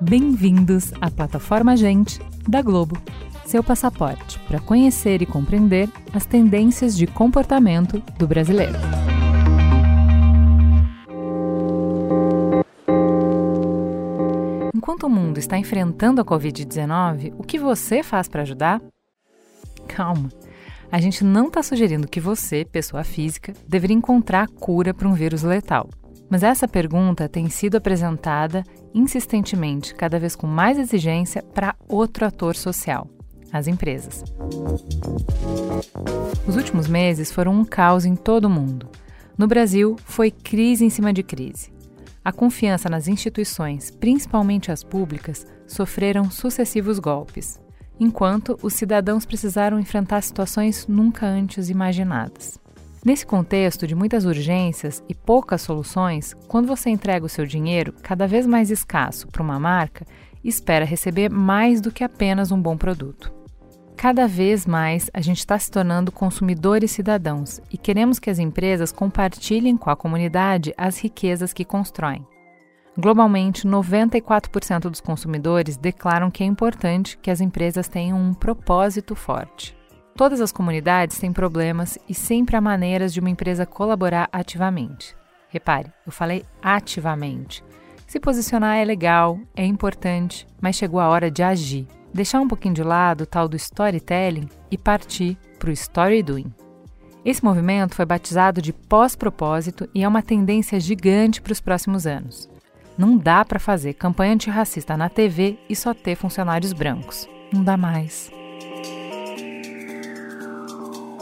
Bem-vindos à plataforma Gente da Globo, seu passaporte para conhecer e compreender as tendências de comportamento do brasileiro. Enquanto o mundo está enfrentando a Covid-19, o que você faz para ajudar? Calma. A gente não está sugerindo que você, pessoa física, deveria encontrar a cura para um vírus letal. Mas essa pergunta tem sido apresentada insistentemente, cada vez com mais exigência, para outro ator social, as empresas. Os últimos meses foram um caos em todo o mundo. No Brasil, foi crise em cima de crise. A confiança nas instituições, principalmente as públicas, sofreram sucessivos golpes, enquanto os cidadãos precisaram enfrentar situações nunca antes imaginadas. Nesse contexto de muitas urgências e poucas soluções, quando você entrega o seu dinheiro, cada vez mais escasso, para uma marca, espera receber mais do que apenas um bom produto. Cada vez mais a gente está se tornando consumidores cidadãos e queremos que as empresas compartilhem com a comunidade as riquezas que constroem. Globalmente, 94% dos consumidores declaram que é importante que as empresas tenham um propósito forte. Todas as comunidades têm problemas e sempre há maneiras de uma empresa colaborar ativamente. Repare, eu falei ativamente. Se posicionar é legal, é importante, mas chegou a hora de agir. Deixar um pouquinho de lado o tal do storytelling e partir para o story doing. Esse movimento foi batizado de pós-propósito e é uma tendência gigante para os próximos anos. Não dá para fazer campanha antirracista na TV e só ter funcionários brancos. Não dá mais.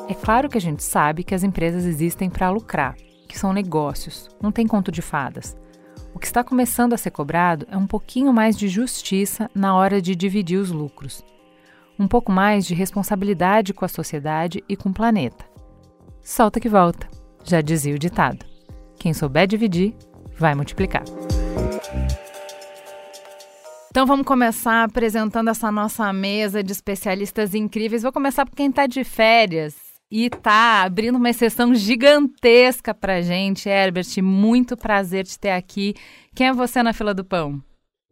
É claro que a gente sabe que as empresas existem para lucrar, que são negócios, não tem conto de fadas. O que está começando a ser cobrado é um pouquinho mais de justiça na hora de dividir os lucros. Um pouco mais de responsabilidade com a sociedade e com o planeta. Solta que volta, já dizia o ditado. Quem souber dividir, vai multiplicar. Então vamos começar apresentando essa nossa mesa de especialistas incríveis. Vou começar por quem está de férias e tá abrindo uma exceção gigantesca pra gente. Herbert, muito prazer te ter aqui. Quem é você na fila do pão?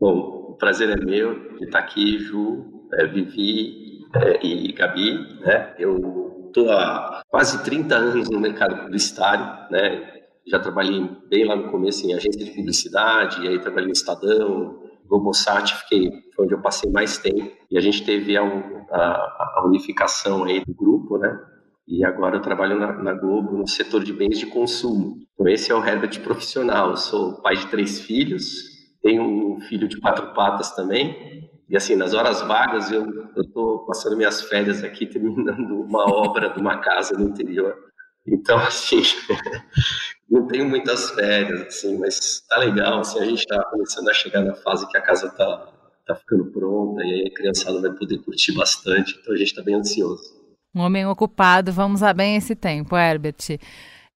Bom, o prazer é meu de estar aqui, Ju, é, Vivi é, e Gabi. Né? Eu estou há quase 30 anos no mercado publicitário, né? Já trabalhei bem lá no começo em agência de publicidade, aí trabalhei no Estadão, Globosat, fiquei, foi onde eu passei mais tempo. E a gente teve a, a, a unificação aí do grupo, né? E agora eu trabalho na, na, Globo no setor de bens de consumo. Então esse é o Herbert profissional. Eu sou pai de três filhos, tenho um filho de quatro patas também. E assim, nas horas vagas eu estou passando minhas férias aqui terminando uma obra de uma casa no interior. Então assim, não tenho muitas férias assim, mas tá legal. Assim, a gente está começando a chegar na fase que a casa tá tá ficando pronta e aí a criançada vai poder curtir bastante. Então a gente está bem ansioso. Um homem ocupado, vamos a bem esse tempo, Herbert.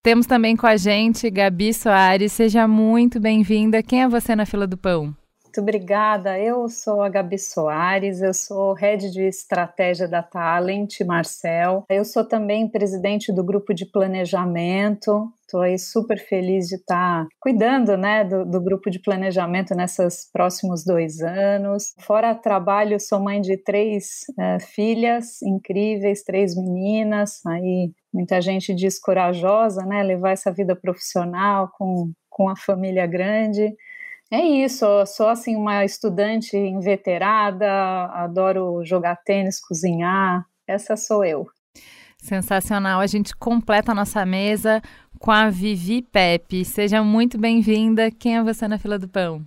Temos também com a gente Gabi Soares. Seja muito bem-vinda. Quem é você na fila do pão? Muito obrigada. Eu sou a Gabi Soares, eu sou head de estratégia da Talent, Marcel. Eu sou também presidente do grupo de planejamento Estou aí super feliz de estar tá cuidando né, do, do, grupo de planejamento nesses próximos dois anos. Fora trabalho, sou mãe de três é, filhas incríveis, três meninas. Aí muita gente diz corajosa, né? Levar essa vida profissional com, com a família grande. É isso, eu sou assim uma estudante inveterada, adoro jogar tênis, cozinhar. Essa sou eu. Sensacional. A gente completa a nossa mesa com a Vivi Pepe. Seja muito bem-vinda. Quem é você na fila do pão?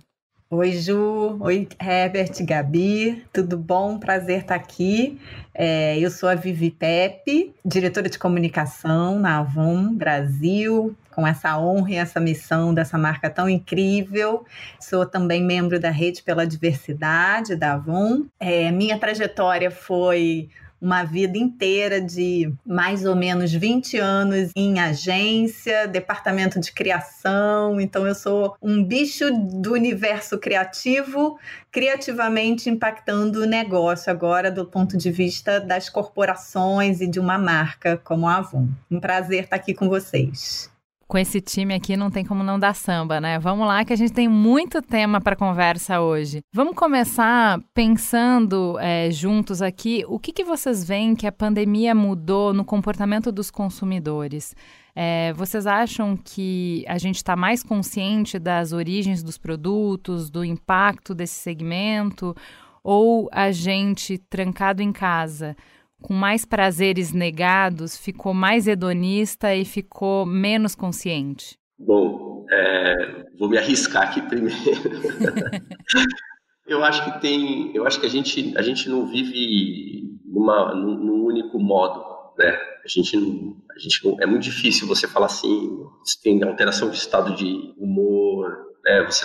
Oi, Ju. Oi, Herbert, Gabi. Tudo bom? Prazer estar aqui. É, eu sou a Vivi Pepe, diretora de comunicação na Avon Brasil, com essa honra e essa missão dessa marca tão incrível. Sou também membro da Rede pela Diversidade da Avon. É, minha trajetória foi uma vida inteira de mais ou menos 20 anos em agência, departamento de criação. Então, eu sou um bicho do universo criativo, criativamente impactando o negócio agora do ponto de vista das corporações e de uma marca como a Avon. Um prazer estar aqui com vocês com esse time aqui não tem como não dar samba, né? Vamos lá que a gente tem muito tema para conversa hoje. Vamos começar pensando é, juntos aqui o que, que vocês veem que a pandemia mudou no comportamento dos consumidores. É, vocês acham que a gente está mais consciente das origens dos produtos, do impacto desse segmento, ou a gente trancado em casa? Com mais prazeres negados, ficou mais hedonista e ficou menos consciente? Bom, é, vou me arriscar aqui primeiro. eu acho que tem, eu acho que a gente a gente não vive numa num único modo, né? A gente não, a gente não, é muito difícil você falar assim, tem alteração de estado de humor, né? Você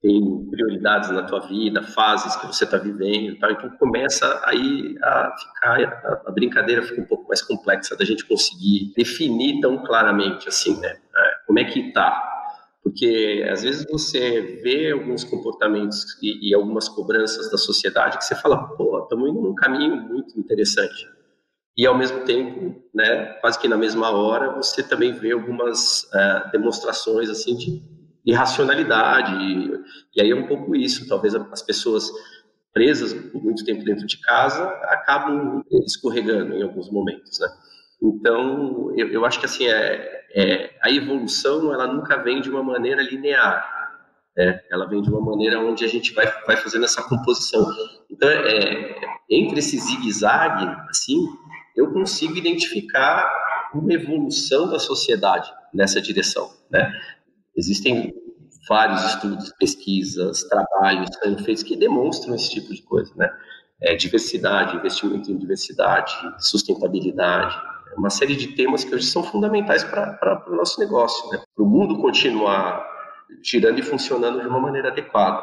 tem prioridades na tua vida, fases que você está vivendo, tal. então começa aí a ficar a, a, brincadeira fica um pouco mais complexa da gente conseguir definir tão claramente assim, né? É, como é que tá? Porque às vezes você vê alguns comportamentos e, e algumas cobranças da sociedade que você fala, pô, estamos indo num caminho muito interessante. E ao mesmo tempo, né, quase que na mesma hora, você também vê algumas uh, demonstrações assim de irracionalidade. E, e aí é um pouco isso. Talvez as pessoas presas por muito tempo dentro de casa acabam escorregando em alguns momentos, né? Então, eu, eu acho que assim, é, é, a evolução ela nunca vem de uma maneira linear. É, ela vem de uma maneira onde a gente vai, vai fazendo essa composição. Então, é, entre esse zigue-zague, assim, eu consigo identificar uma evolução da sociedade nessa direção, né? Existem vários estudos, pesquisas, trabalhos sendo feitos que demonstram esse tipo de coisa, né? É, diversidade, investimento em diversidade, sustentabilidade, uma série de temas que hoje são fundamentais para o nosso negócio, né? Para o mundo continuar girando e funcionando de uma maneira adequada.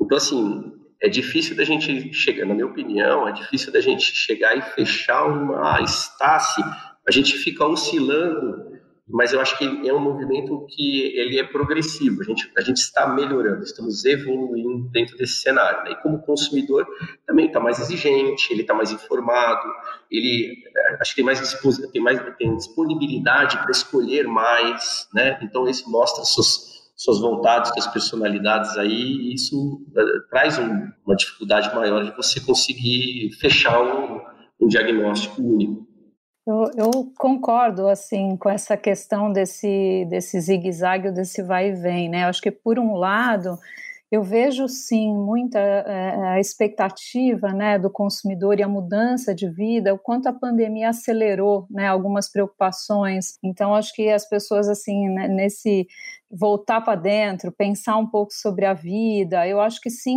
Então, assim, é difícil da gente chegar, na minha opinião, é difícil da gente chegar e fechar uma ah, a gente fica oscilando mas eu acho que é um movimento que ele é progressivo. A gente, a gente está melhorando, estamos evoluindo dentro desse cenário. Né? E como consumidor também está mais exigente, ele está mais informado, ele é, acho que tem mais, tem mais tem disponibilidade para escolher mais, né? Então isso mostra suas suas vontades, suas personalidades aí, e isso uh, traz um, uma dificuldade maior de você conseguir fechar um, um diagnóstico único. Eu, eu, concordo assim com essa questão desse desse zigue-zague, desse vai e vem, né? Acho que por um lado eu vejo sim muita é, a expectativa né, do consumidor e a mudança de vida, o quanto a pandemia acelerou né, algumas preocupações. Então, acho que as pessoas, assim, né, nesse voltar para dentro, pensar um pouco sobre a vida. Eu acho que sim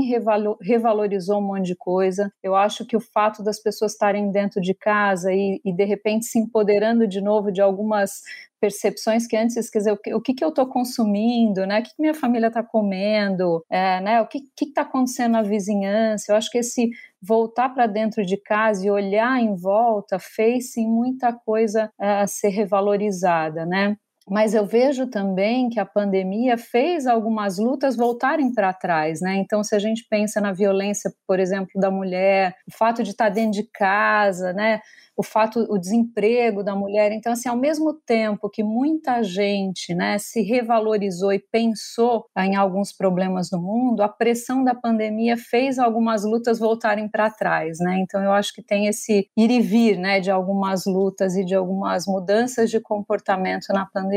revalorizou um monte de coisa. Eu acho que o fato das pessoas estarem dentro de casa e, e de repente se empoderando de novo de algumas percepções que antes, quer dizer, o que, o que, que eu estou consumindo, né? O que, que minha família está comendo, é, né? O que está acontecendo na vizinhança? Eu acho que esse voltar para dentro de casa e olhar em volta fez sim muita coisa é, a ser revalorizada, né? Mas eu vejo também que a pandemia fez algumas lutas voltarem para trás, né? Então, se a gente pensa na violência, por exemplo, da mulher, o fato de estar dentro de casa, né? o fato, o desemprego da mulher. Então, assim, ao mesmo tempo que muita gente, né, se revalorizou e pensou em alguns problemas do mundo, a pressão da pandemia fez algumas lutas voltarem para trás, né? Então, eu acho que tem esse ir e vir, né, de algumas lutas e de algumas mudanças de comportamento na pandemia.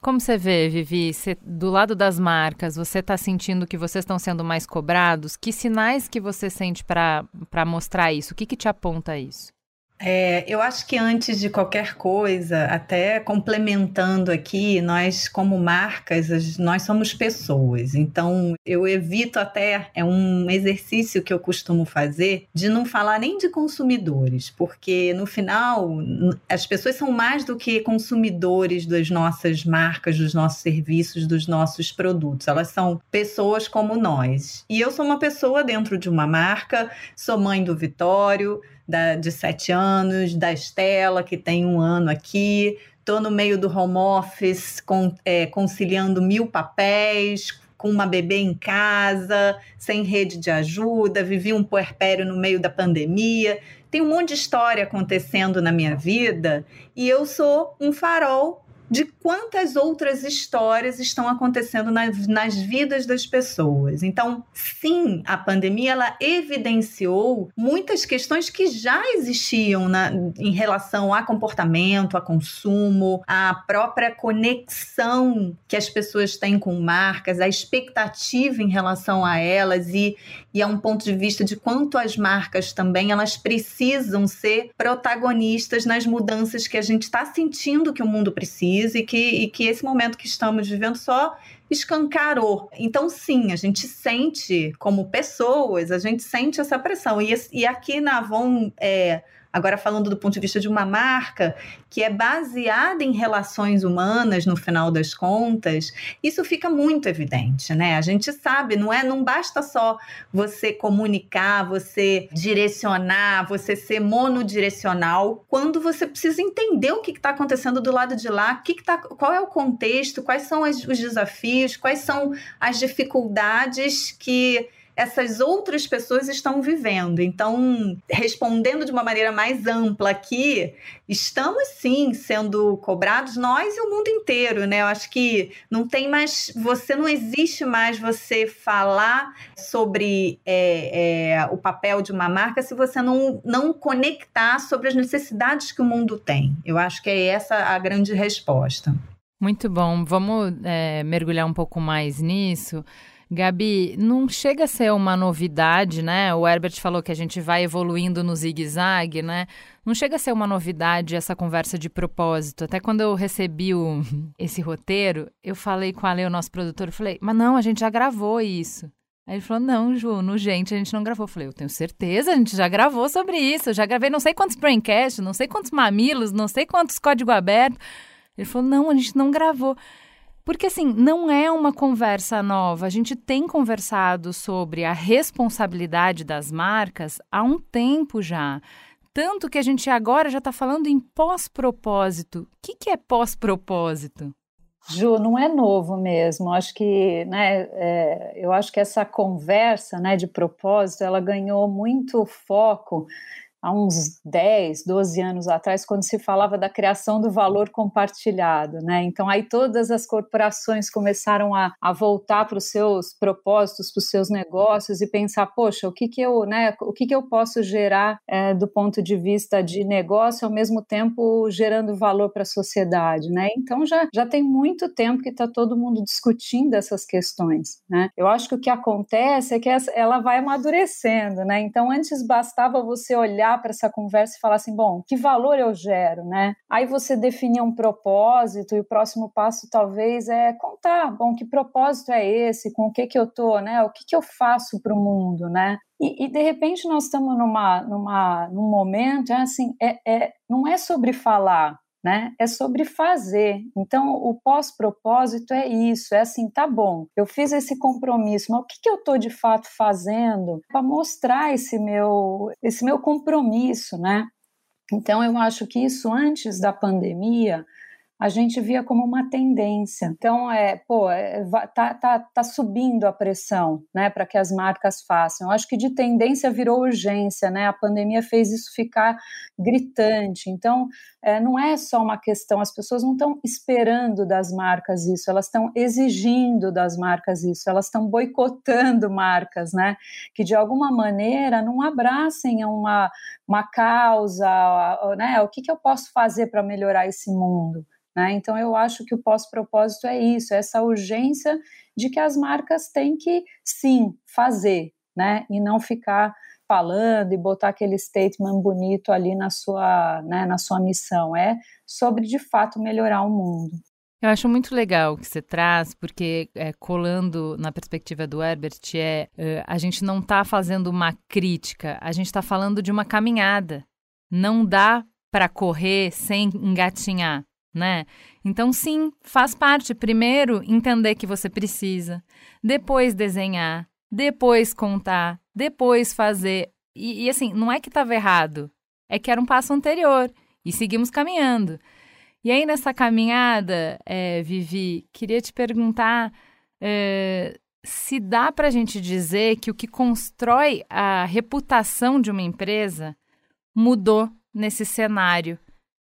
Como você vê, Vivi, você, do lado das marcas, você está sentindo que vocês estão sendo mais cobrados? Que sinais que você sente para mostrar isso? O que, que te aponta isso? É, eu acho que antes de qualquer coisa, até complementando aqui, nós como marcas, nós somos pessoas. Então, eu evito até, é um exercício que eu costumo fazer, de não falar nem de consumidores, porque no final, as pessoas são mais do que consumidores das nossas marcas, dos nossos serviços, dos nossos produtos. Elas são pessoas como nós. E eu sou uma pessoa dentro de uma marca, sou mãe do Vitório, da, de sete anos, da Estela, que tem um ano aqui. Estou no meio do home office, é, conciliando mil papéis, com uma bebê em casa, sem rede de ajuda, vivi um puerpério no meio da pandemia. Tem um monte de história acontecendo na minha vida e eu sou um farol de quantas outras histórias estão acontecendo nas, nas vidas das pessoas. Então, sim, a pandemia ela evidenciou muitas questões que já existiam na, em relação a comportamento, a consumo, a própria conexão que as pessoas têm com marcas, a expectativa em relação a elas e, e a um ponto de vista de quanto as marcas também elas precisam ser protagonistas nas mudanças que a gente está sentindo que o mundo precisa e que, e que esse momento que estamos vivendo só escancarou. Então, sim, a gente sente, como pessoas, a gente sente essa pressão. E, e aqui na Avon, é, Agora, falando do ponto de vista de uma marca que é baseada em relações humanas, no final das contas, isso fica muito evidente, né? A gente sabe, não é? Não basta só você comunicar, você direcionar, você ser monodirecional, quando você precisa entender o que está acontecendo do lado de lá, que, que tá, qual é o contexto, quais são as, os desafios, quais são as dificuldades que essas outras pessoas estão vivendo. Então, respondendo de uma maneira mais ampla aqui, estamos sim sendo cobrados, nós e o mundo inteiro, né? Eu acho que não tem mais, você não existe mais você falar sobre é, é, o papel de uma marca se você não, não conectar sobre as necessidades que o mundo tem. Eu acho que é essa a grande resposta. Muito bom. Vamos é, mergulhar um pouco mais nisso. Gabi, não chega a ser uma novidade, né? O Herbert falou que a gente vai evoluindo no zigue-zague, né? Não chega a ser uma novidade essa conversa de propósito. Até quando eu recebi o, esse roteiro, eu falei com a Ale, o nosso produtor, eu falei, mas não, a gente já gravou isso. Aí ele falou: Não, Ju, no gente a gente não gravou. Eu falei: Eu tenho certeza, a gente já gravou sobre isso. Eu já gravei não sei quantos braincast, não sei quantos mamilos, não sei quantos código aberto. Ele falou: Não, a gente não gravou. Porque, assim, não é uma conversa nova. A gente tem conversado sobre a responsabilidade das marcas há um tempo já. Tanto que a gente agora já está falando em pós-propósito. O que, que é pós-propósito? Ju, não é novo mesmo. Acho que, né, é, eu acho que essa conversa, né, de propósito, ela ganhou muito foco há uns 10, 12 anos atrás, quando se falava da criação do valor compartilhado, né? Então aí todas as corporações começaram a, a voltar para os seus propósitos, para os seus negócios e pensar, poxa, o que que eu, né? O que que eu posso gerar é, do ponto de vista de negócio, ao mesmo tempo gerando valor para a sociedade, né? Então já já tem muito tempo que está todo mundo discutindo essas questões, né? Eu acho que o que acontece é que ela vai amadurecendo, né? Então antes bastava você olhar olhar para essa conversa e falar assim, bom, que valor eu gero, né? Aí você definir um propósito e o próximo passo talvez é contar, bom, que propósito é esse, com o que que eu tô, né? O que que eu faço para o mundo, né? E, e, de repente nós estamos numa, numa, num momento, é assim, é, é, não é sobre falar, né? É sobre fazer. Então, o pós-propósito é isso, é assim, tá bom, eu fiz esse compromisso, mas o que, que eu estou de fato fazendo para mostrar esse meu, esse meu compromisso, né? Então, eu acho que isso antes da pandemia a gente via como uma tendência. Então, é, pô, é, tá, tá, tá subindo a pressão, né, para que as marcas façam. Eu acho que de tendência virou urgência, né? A pandemia fez isso ficar gritante. Então, é, não é só uma questão, as pessoas não estão esperando das marcas isso, elas estão exigindo das marcas isso, elas estão boicotando marcas, né? Que de alguma maneira não abracem uma, uma causa, né? O que, que eu posso fazer para melhorar esse mundo? Né? Então, eu acho que o pós-propósito é isso, é essa urgência de que as marcas têm que, sim, fazer, né? e não ficar falando e botar aquele statement bonito ali na sua, né, na sua missão. É sobre, de fato, melhorar o mundo. Eu acho muito legal o que você traz, porque é, colando na perspectiva do Herbert, é, é a gente não está fazendo uma crítica, a gente está falando de uma caminhada. Não dá para correr sem engatinhar né? Então, sim, faz parte. Primeiro, entender que você precisa, depois desenhar, depois contar, depois fazer. E, e assim, não é que estava errado é que era um passo anterior e seguimos caminhando. E aí, nessa caminhada, é, Vivi, queria te perguntar é, se dá para a gente dizer que o que constrói a reputação de uma empresa mudou nesse cenário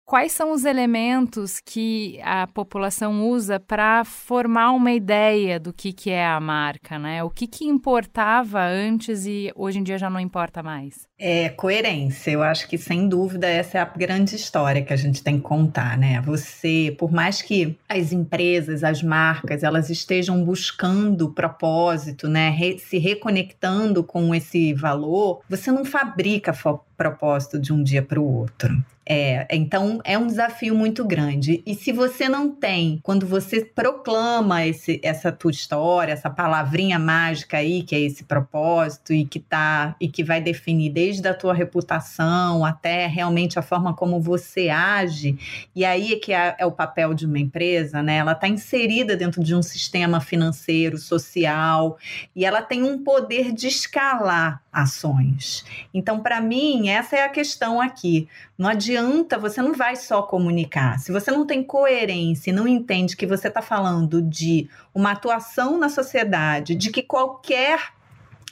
quais são os elementos que a população usa para formar uma ideia do que, que é a marca, né? O que, que importava antes e hoje em dia já não importa mais? É coerência. Eu acho que, sem dúvida, essa é a grande história que a gente tem que contar, né? Você, por mais que as empresas, as marcas, elas estejam buscando propósito, né? Re se reconectando com esse valor, você não fabrica propósito de um dia para o outro. É, então é um desafio muito grande. E se você não tem, quando você proclama esse, essa tua história, essa palavrinha mágica aí, que é esse propósito e que tá e que vai definir desde a tua reputação até realmente a forma como você age, e aí é que é, é o papel de uma empresa, né? Ela está inserida dentro de um sistema financeiro, social, e ela tem um poder de escalar ações. Então, para mim, essa é a questão aqui. Não adianta, você não vai só comunicar. Se você não tem coerência e não entende que você está falando de uma atuação na sociedade, de que qualquer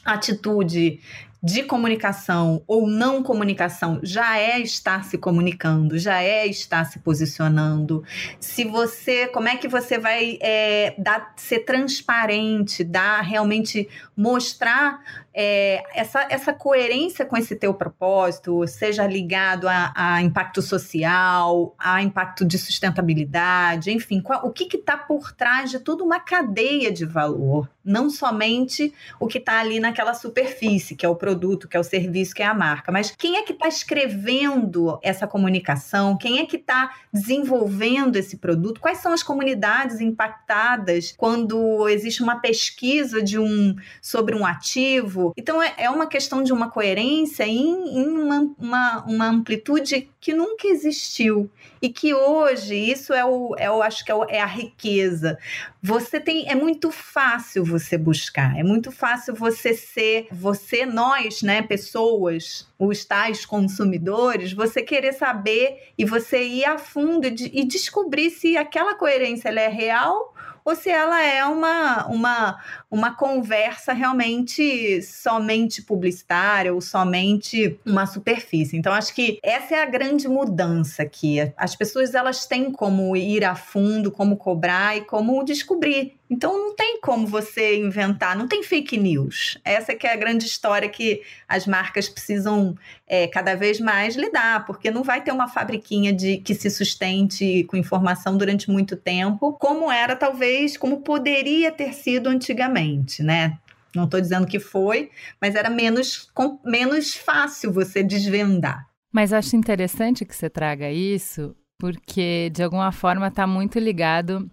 atitude de comunicação ou não comunicação já é estar se comunicando, já é estar se posicionando. Se você, como é que você vai é, dar, ser transparente, dar realmente mostrar é, essa, essa coerência com esse teu propósito, seja ligado a, a impacto social, a impacto de sustentabilidade, enfim, qual, o que está por trás de toda uma cadeia de valor, não somente o que está ali naquela superfície, que é o produto, que é o serviço, que é a marca, mas quem é que está escrevendo essa comunicação, quem é que está desenvolvendo esse produto, quais são as comunidades impactadas quando existe uma pesquisa de um sobre um ativo então é, é uma questão de uma coerência em, em uma, uma, uma, amplitude que nunca existiu e que hoje isso é o, é o acho que é, o, é a riqueza. Você tem é muito fácil você buscar, é muito fácil você ser você nós, né, pessoas, os tais consumidores, você querer saber e você ir a fundo e, e descobrir se aquela coerência ela é real ou se ela é uma, uma, uma conversa realmente somente publicitária ou somente uma superfície. Então, acho que essa é a grande mudança aqui. As pessoas elas têm como ir a fundo, como cobrar e como descobrir então não tem como você inventar, não tem fake news. Essa que é a grande história que as marcas precisam é, cada vez mais lidar, porque não vai ter uma fabriquinha de que se sustente com informação durante muito tempo, como era talvez, como poderia ter sido antigamente, né? Não estou dizendo que foi, mas era menos, com, menos fácil você desvendar. Mas acho interessante que você traga isso, porque de alguma forma está muito ligado,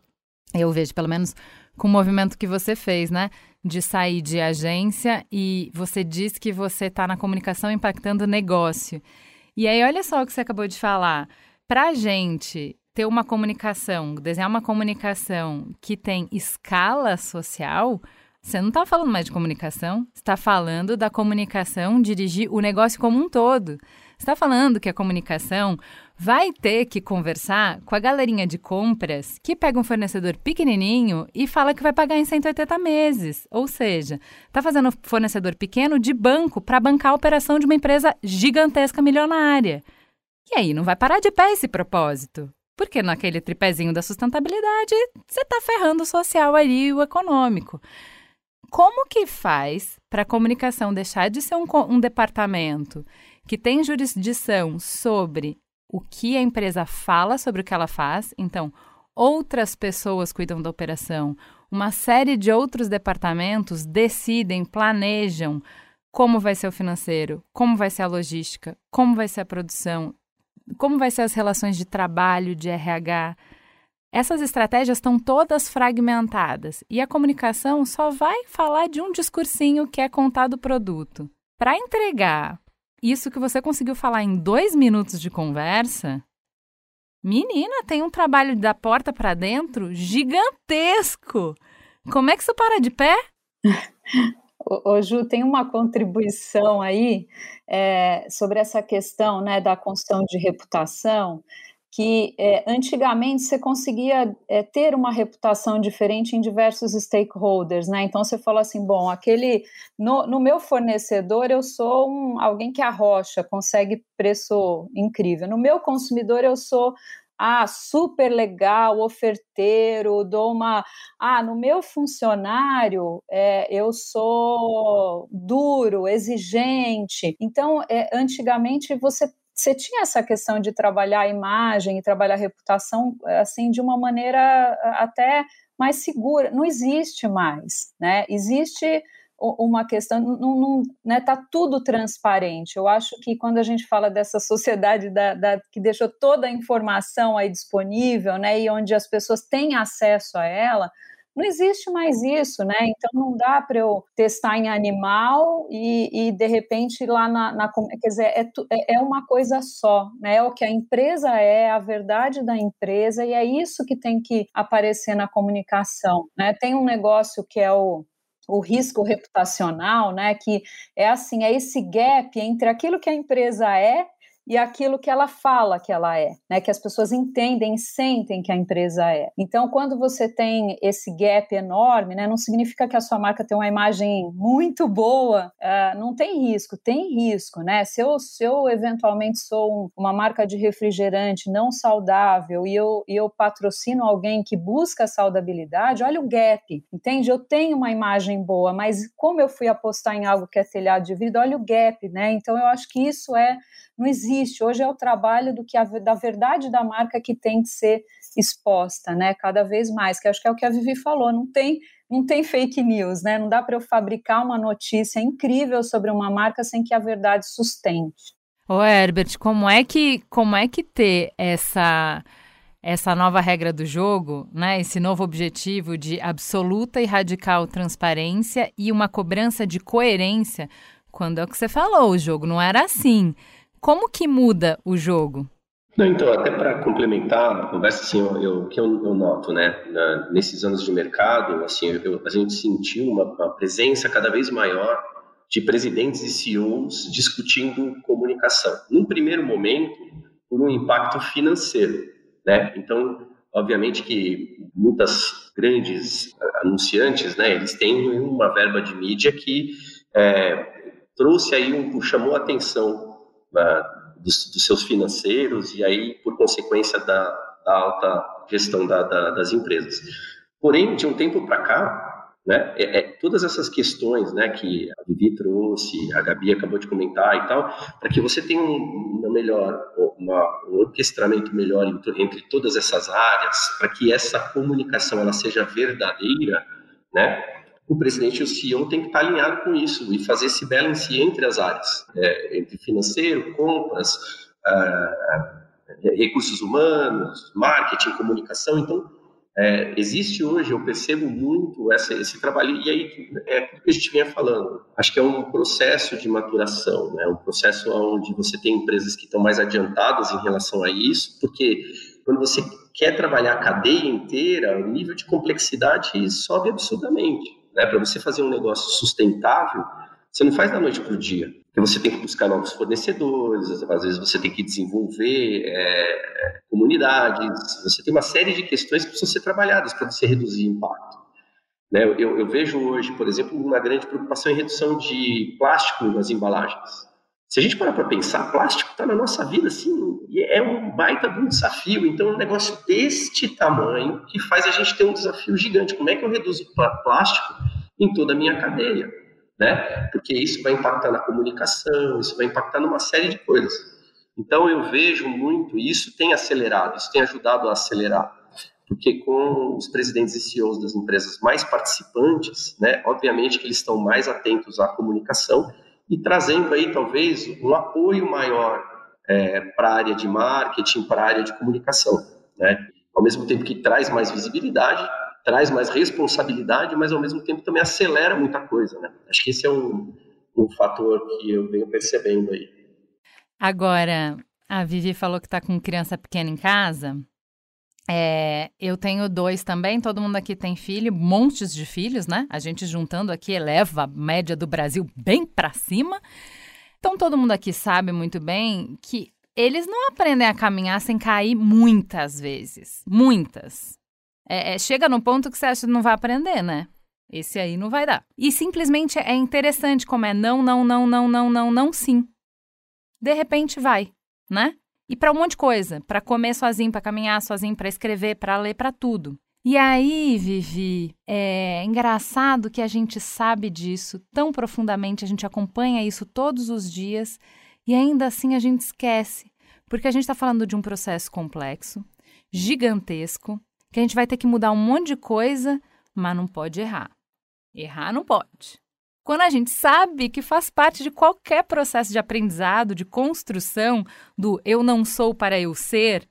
eu vejo pelo menos com o movimento que você fez, né? De sair de agência e você diz que você está na comunicação impactando o negócio. E aí, olha só o que você acabou de falar. Para a gente ter uma comunicação, desenhar uma comunicação que tem escala social, você não está falando mais de comunicação, está falando da comunicação dirigir o negócio como um todo. Está falando que a comunicação vai ter que conversar com a galerinha de compras que pega um fornecedor pequenininho e fala que vai pagar em 180 meses. Ou seja, está fazendo fornecedor pequeno de banco para bancar a operação de uma empresa gigantesca milionária. E aí não vai parar de pé esse propósito. Porque naquele tripézinho da sustentabilidade, você está ferrando o social ali e o econômico. Como que faz para a comunicação deixar de ser um, um departamento que tem jurisdição sobre o que a empresa fala sobre o que ela faz. Então, outras pessoas cuidam da operação, uma série de outros departamentos decidem, planejam como vai ser o financeiro, como vai ser a logística, como vai ser a produção, como vai ser as relações de trabalho, de RH. Essas estratégias estão todas fragmentadas e a comunicação só vai falar de um discursinho que é contar o produto. Para entregar isso que você conseguiu falar em dois minutos de conversa, menina, tem um trabalho da porta para dentro gigantesco. Como é que você para de pé? Ô, Ju, tem uma contribuição aí é, sobre essa questão né, da construção de reputação, que é, antigamente você conseguia é, ter uma reputação diferente em diversos stakeholders, né? Então você fala assim, bom, aquele no, no meu fornecedor eu sou um, alguém que arrocha, consegue preço incrível. No meu consumidor eu sou ah, super legal, oferteiro, dou uma. Ah, no meu funcionário é, eu sou duro, exigente. Então, é, antigamente você você tinha essa questão de trabalhar a imagem e trabalhar a reputação assim de uma maneira até mais segura. Não existe mais, né? Existe uma questão, não, não né, tá tudo transparente. Eu acho que quando a gente fala dessa sociedade da, da, que deixou toda a informação aí disponível, né, e onde as pessoas têm acesso a ela, não existe mais isso, né? Então não dá para eu testar em animal e, e de repente lá na, na quer dizer é, é, é uma coisa só, né? É o que a empresa é, a verdade da empresa e é isso que tem que aparecer na comunicação, né? Tem um negócio que é o o risco reputacional, né, que é assim, é esse gap entre aquilo que a empresa é e aquilo que ela fala que ela é, né? Que as pessoas entendem, sentem que a empresa é. Então, quando você tem esse gap enorme, né? Não significa que a sua marca tem uma imagem muito boa, uh, não tem risco, tem risco, né? Se eu, se eu eventualmente sou um, uma marca de refrigerante não saudável e eu, e eu patrocino alguém que busca saudabilidade, olha o gap, entende? Eu tenho uma imagem boa, mas como eu fui apostar em algo que é telhado de vidro, olha o gap, né? Então, eu acho que isso é não existe. Hoje é o trabalho do que a, da verdade da marca que tem que ser exposta, né? Cada vez mais, que acho que é o que a Vivi falou, não tem não tem fake news, né? Não dá para eu fabricar uma notícia incrível sobre uma marca sem que a verdade sustente. Ô Herbert, como é que como é que ter essa essa nova regra do jogo, né, esse novo objetivo de absoluta e radical transparência e uma cobrança de coerência, quando é o que você falou, o jogo não era assim. Como que muda o jogo? Não, então, até para complementar a conversa, assim, o que eu, eu, noto, né, na, nesses anos de mercado, assim, eu, a gente sentiu uma, uma, presença cada vez maior de presidentes e CEOs discutindo comunicação. Num primeiro momento, por um impacto financeiro, né? Então, obviamente que muitas grandes anunciantes, né, eles têm uma verba de mídia que é, trouxe aí um, chamou a atenção dos, dos, seus financeiros e aí, por consequência da, da alta gestão da, da, das empresas. Porém, de um tempo para cá, né, é, é, todas essas questões né, que a Vivi trouxe, a Gabi acabou de comentar e tal, para que você tenha um, uma melhor, uma, um orquestramento melhor entre, entre todas essas áreas, para que essa comunicação ela seja verdadeira, né, o presidente e o CEO tem que estar alinhado com isso e fazer esse balance entre as áreas, é, entre financeiro, compras, ah, recursos humanos, marketing, comunicação. Então, é, existe hoje, eu percebo muito essa, esse trabalho, e aí é o que a gente vinha falando. Acho que é um processo de maturação, né? um processo onde você tem empresas que estão mais adiantadas em relação a isso, porque quando você quer trabalhar a cadeia inteira, o nível de complexidade sobe absurdamente. Né? Para você fazer um negócio sustentável, você não faz da noite para o dia. Porque você tem que buscar novos fornecedores, às vezes você tem que desenvolver é, comunidades, você tem uma série de questões que precisam ser trabalhadas para você reduzir impacto. Né? Eu, eu, vejo hoje, por exemplo, uma grande preocupação em redução de plástico nas embalagens. Se a gente parar para pensar, plástico está na nossa vida, assim, é um baita de um desafio. Então, é um negócio deste tamanho que faz a gente ter um desafio gigante. Como é que eu reduzo plástico em toda a minha cadeia? Né? Porque isso vai impactar na comunicação, isso vai impactar numa série de coisas. Então, eu vejo muito, e isso tem acelerado, isso tem ajudado a acelerar. Porque com os presidentes e CEOs das empresas mais participantes, né, obviamente que eles estão mais atentos à comunicação e trazendo aí talvez um apoio maior é, para a área de marketing, para a área de comunicação, né? Ao mesmo tempo que traz mais visibilidade, traz mais responsabilidade, mas ao mesmo tempo também acelera muita coisa, né? Acho que esse é um, um fator que eu venho percebendo aí. Agora, a Vivi falou que está com criança pequena em casa. É, eu tenho dois também, todo mundo aqui tem filho, montes de filhos, né? A gente juntando aqui eleva a média do Brasil bem para cima. Então todo mundo aqui sabe muito bem que eles não aprendem a caminhar sem cair muitas vezes. Muitas. É, é, chega no ponto que você acha que não vai aprender, né? Esse aí não vai dar. E simplesmente é interessante como é não, não, não, não, não, não, não, sim. De repente vai, né? E para um monte de coisa, para comer sozinho, para caminhar sozinho, para escrever, para ler, para tudo. E aí, Vivi, é engraçado que a gente sabe disso tão profundamente, a gente acompanha isso todos os dias e ainda assim a gente esquece, porque a gente está falando de um processo complexo, gigantesco, que a gente vai ter que mudar um monte de coisa, mas não pode errar. Errar não pode. Quando a gente sabe que faz parte de qualquer processo de aprendizado, de construção do eu não sou para eu ser,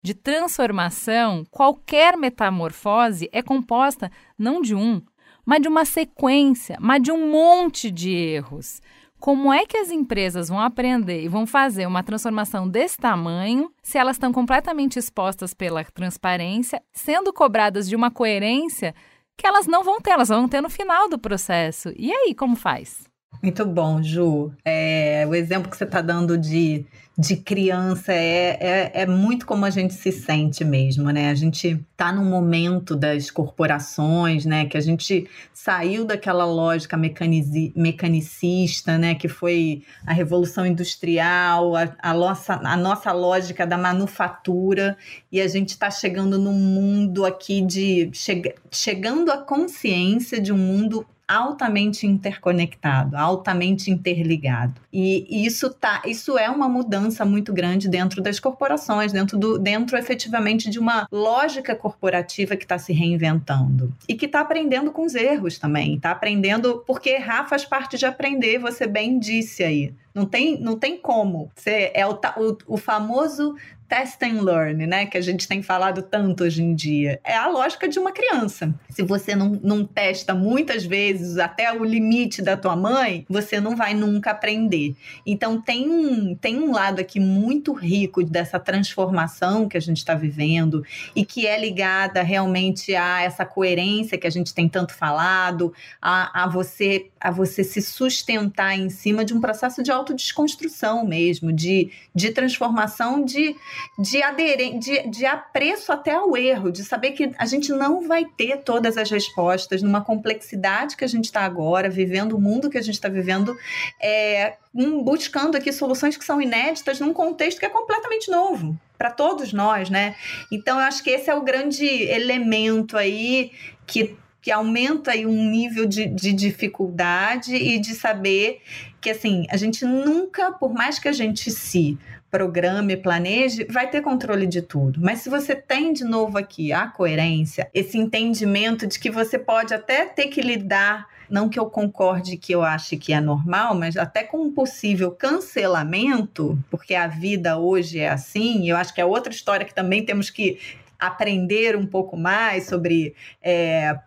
de transformação, qualquer metamorfose é composta não de um, mas de uma sequência, mas de um monte de erros. Como é que as empresas vão aprender e vão fazer uma transformação desse tamanho se elas estão completamente expostas pela transparência, sendo cobradas de uma coerência que elas não vão ter, elas vão ter no final do processo. E aí, como faz? Muito bom, Ju. É, o exemplo que você está dando de, de criança é, é, é, muito como a gente se sente mesmo, né? A gente está num momento das corporações, né? Que a gente saiu daquela lógica mecanici, mecanicista, né? Que foi a revolução industrial, a, a, nossa, a nossa lógica da manufatura, e a gente está chegando num mundo aqui de. Che, chegando à consciência de um mundo altamente interconectado, altamente interligado. E, isso tá, isso é uma mudança muito grande dentro das corporações, dentro do, dentro efetivamente de uma lógica corporativa que está se reinventando e que está aprendendo com os erros também, está aprendendo porque errar faz parte de aprender. Você bem disse aí. Não tem, não tem como. Você é o, o, o famoso test and learn, né? Que a gente tem falado tanto hoje em dia. É a lógica de uma criança. Se você não, não testa muitas vezes até o limite da tua mãe, você não vai nunca aprender. Então tem um, tem um lado aqui muito rico dessa transformação que a gente está vivendo e que é ligada realmente a essa coerência que a gente tem tanto falado, a, a você a você se sustentar em cima de um processo de autodesconstrução mesmo, de, de transformação de de, aderir, de, de apreço até ao erro, de saber que a gente não vai ter todas as respostas numa complexidade que a gente está agora, vivendo o mundo que a gente está vivendo, é, buscando aqui soluções que são inéditas num contexto que é completamente novo para todos nós, né? Então, eu acho que esse é o grande elemento aí que que aumenta aí um nível de, de dificuldade e de saber que assim a gente nunca, por mais que a gente se programe, planeje, vai ter controle de tudo. Mas se você tem de novo aqui a coerência, esse entendimento de que você pode até ter que lidar não que eu concorde que eu ache que é normal, mas até com um possível cancelamento, porque a vida hoje é assim, eu acho que é outra história que também temos que aprender um pouco mais sobre é,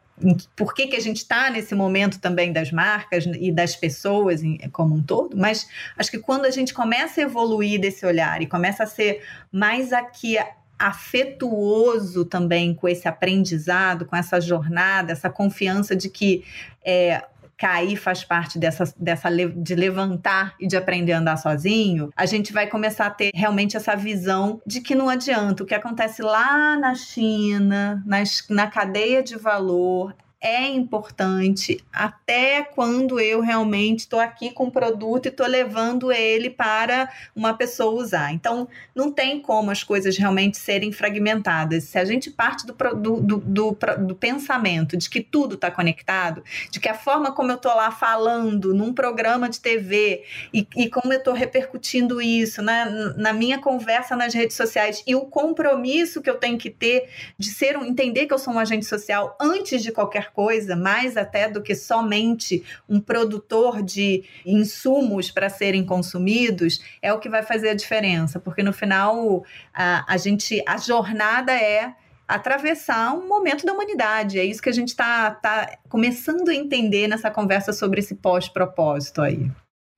por que, que a gente está nesse momento também das marcas e das pessoas como um todo, mas acho que quando a gente começa a evoluir desse olhar e começa a ser mais aqui afetuoso também com esse aprendizado, com essa jornada, essa confiança de que é, cair faz parte dessa, dessa de levantar e de aprender a andar sozinho, a gente vai começar a ter realmente essa visão de que não adianta. O que acontece lá na China, nas, na cadeia de valor, é importante até quando eu realmente estou aqui com o produto e estou levando ele para uma pessoa usar. Então, não tem como as coisas realmente serem fragmentadas. Se a gente parte do, do, do, do, do pensamento de que tudo está conectado, de que a forma como eu estou lá falando num programa de TV e, e como eu estou repercutindo isso né, na minha conversa nas redes sociais e o compromisso que eu tenho que ter de ser um, entender que eu sou um agente social antes de qualquer coisa, mais até do que somente um produtor de insumos para serem consumidos, é o que vai fazer a diferença, porque no final a, a gente a jornada é atravessar um momento da humanidade. É isso que a gente está tá começando a entender nessa conversa sobre esse pós-propósito aí.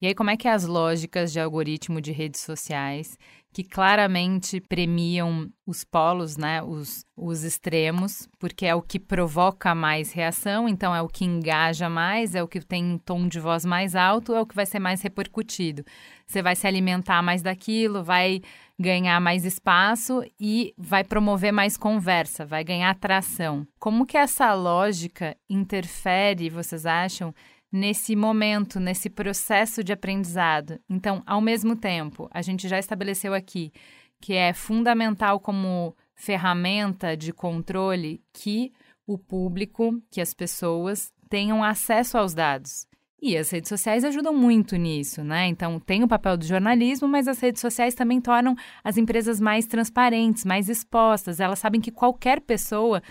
E aí, como é que as lógicas de algoritmo de redes sociais, que claramente premiam os polos, né, os, os extremos, porque é o que provoca mais reação, então é o que engaja mais, é o que tem um tom de voz mais alto, é o que vai ser mais repercutido. Você vai se alimentar mais daquilo, vai ganhar mais espaço e vai promover mais conversa, vai ganhar atração. Como que essa lógica interfere, vocês acham, nesse momento, nesse processo de aprendizado. Então, ao mesmo tempo, a gente já estabeleceu aqui que é fundamental como ferramenta de controle que o público, que as pessoas tenham acesso aos dados. E as redes sociais ajudam muito nisso, né? Então, tem o papel do jornalismo, mas as redes sociais também tornam as empresas mais transparentes, mais expostas. Elas sabem que qualquer pessoa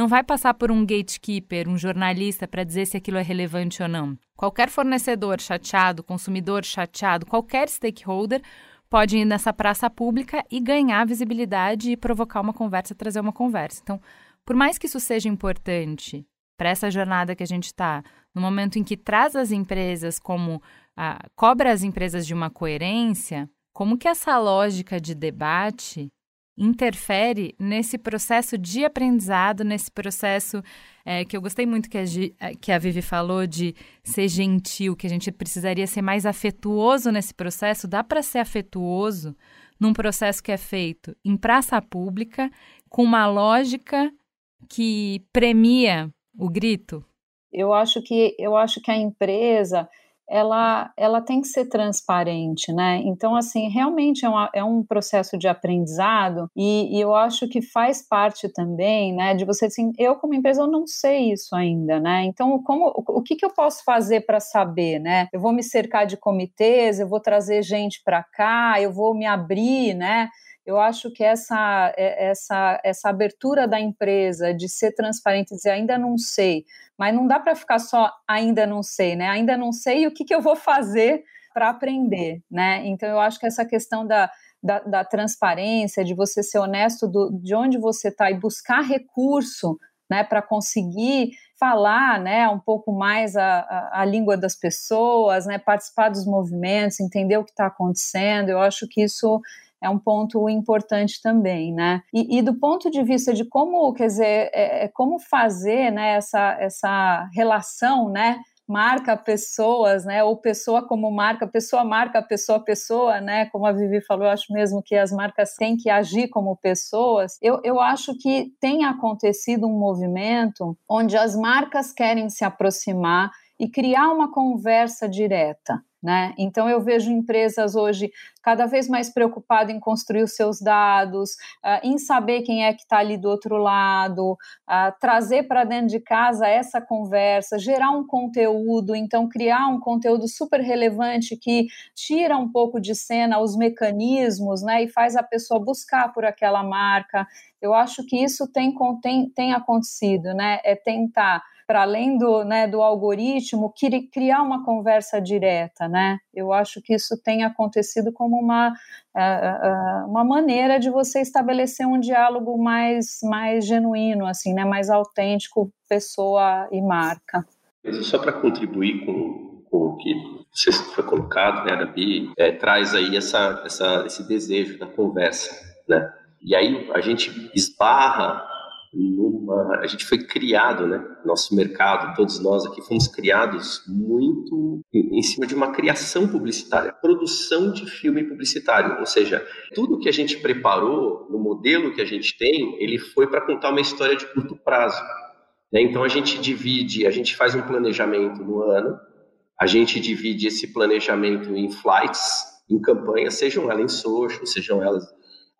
não vai passar por um gatekeeper, um jornalista, para dizer se aquilo é relevante ou não. Qualquer fornecedor chateado, consumidor chateado, qualquer stakeholder pode ir nessa praça pública e ganhar visibilidade e provocar uma conversa, trazer uma conversa. Então, por mais que isso seja importante para essa jornada que a gente está, no momento em que traz as empresas como ah, cobra as empresas de uma coerência, como que essa lógica de debate interfere nesse processo de aprendizado, nesse processo é, que eu gostei muito que a, é, que a Vivi falou de ser gentil, que a gente precisaria ser mais afetuoso nesse processo. Dá para ser afetuoso num processo que é feito em praça pública, com uma lógica que premia o grito? Eu acho que eu acho que a empresa ela, ela tem que ser transparente, né? Então, assim, realmente é, uma, é um processo de aprendizado e, e, eu acho que faz parte também, né, de você, assim, eu como empresa, eu não sei isso ainda, né? Então, como, o, o que, que eu posso fazer para saber, né? Eu vou me cercar de comitês, eu vou trazer gente para cá, eu vou me abrir, né? Eu acho que essa, é, essa, essa abertura da empresa de ser transparente e dizer ainda não sei, mas não dá para ficar só ainda não sei, né? Ainda não sei o que, que eu vou fazer para aprender, né? Então eu acho que essa questão da, da, da transparência, de você ser honesto do, de onde você está e buscar recurso né, para conseguir falar né, um pouco mais a, a, a, língua das pessoas, né, participar dos movimentos, entender o que está acontecendo. Eu acho que isso é um ponto importante também, né? E, e, do ponto de vista de como, quer dizer, é, é, como fazer né, essa, essa relação, né? Marca pessoas, né? Ou pessoa como marca, pessoa marca, pessoa pessoa, né? Como a Vivi falou, eu acho mesmo que as marcas têm que agir como pessoas. Eu, eu acho que tem acontecido um movimento onde as marcas querem se aproximar e criar uma conversa direta. Né? Então, eu vejo empresas hoje cada vez mais preocupadas em construir os seus dados, uh, em saber quem é que está ali do outro lado, uh, trazer para dentro de casa essa conversa, gerar um conteúdo, então, criar um conteúdo super relevante que tira um pouco de cena os mecanismos né, e faz a pessoa buscar por aquela marca. Eu acho que isso tem, tem, tem acontecido, né? É tentar para além do, né, do algoritmo, criar uma conversa direta, né? Eu acho que isso tem acontecido como uma, uh, uh, uma maneira de você estabelecer um diálogo mais, mais genuíno, assim, né? Mais autêntico, pessoa e marca. Só para contribuir com, com o que você foi colocado, né, Gabi, é, traz aí essa, essa, esse desejo da conversa, né? E aí a gente esbarra numa, a gente foi criado, né? Nosso mercado, todos nós aqui fomos criados muito em cima de uma criação publicitária, produção de filme publicitário, ou seja, tudo que a gente preparou no modelo que a gente tem, ele foi para contar uma história de curto prazo. Né? Então a gente divide, a gente faz um planejamento no ano, a gente divide esse planejamento em flights, em campanhas, sejam elas em social, sejam elas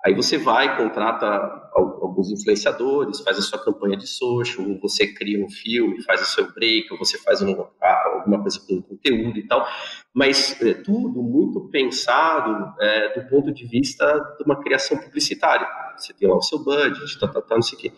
Aí você vai, contrata alguns influenciadores, faz a sua campanha de social, você cria um filme, faz o seu break, você faz alguma coisa com conteúdo e tal, mas é tudo muito pensado é, do ponto de vista de uma criação publicitária. Você tem lá o seu budget, tá, tá, tá, não sei o quê.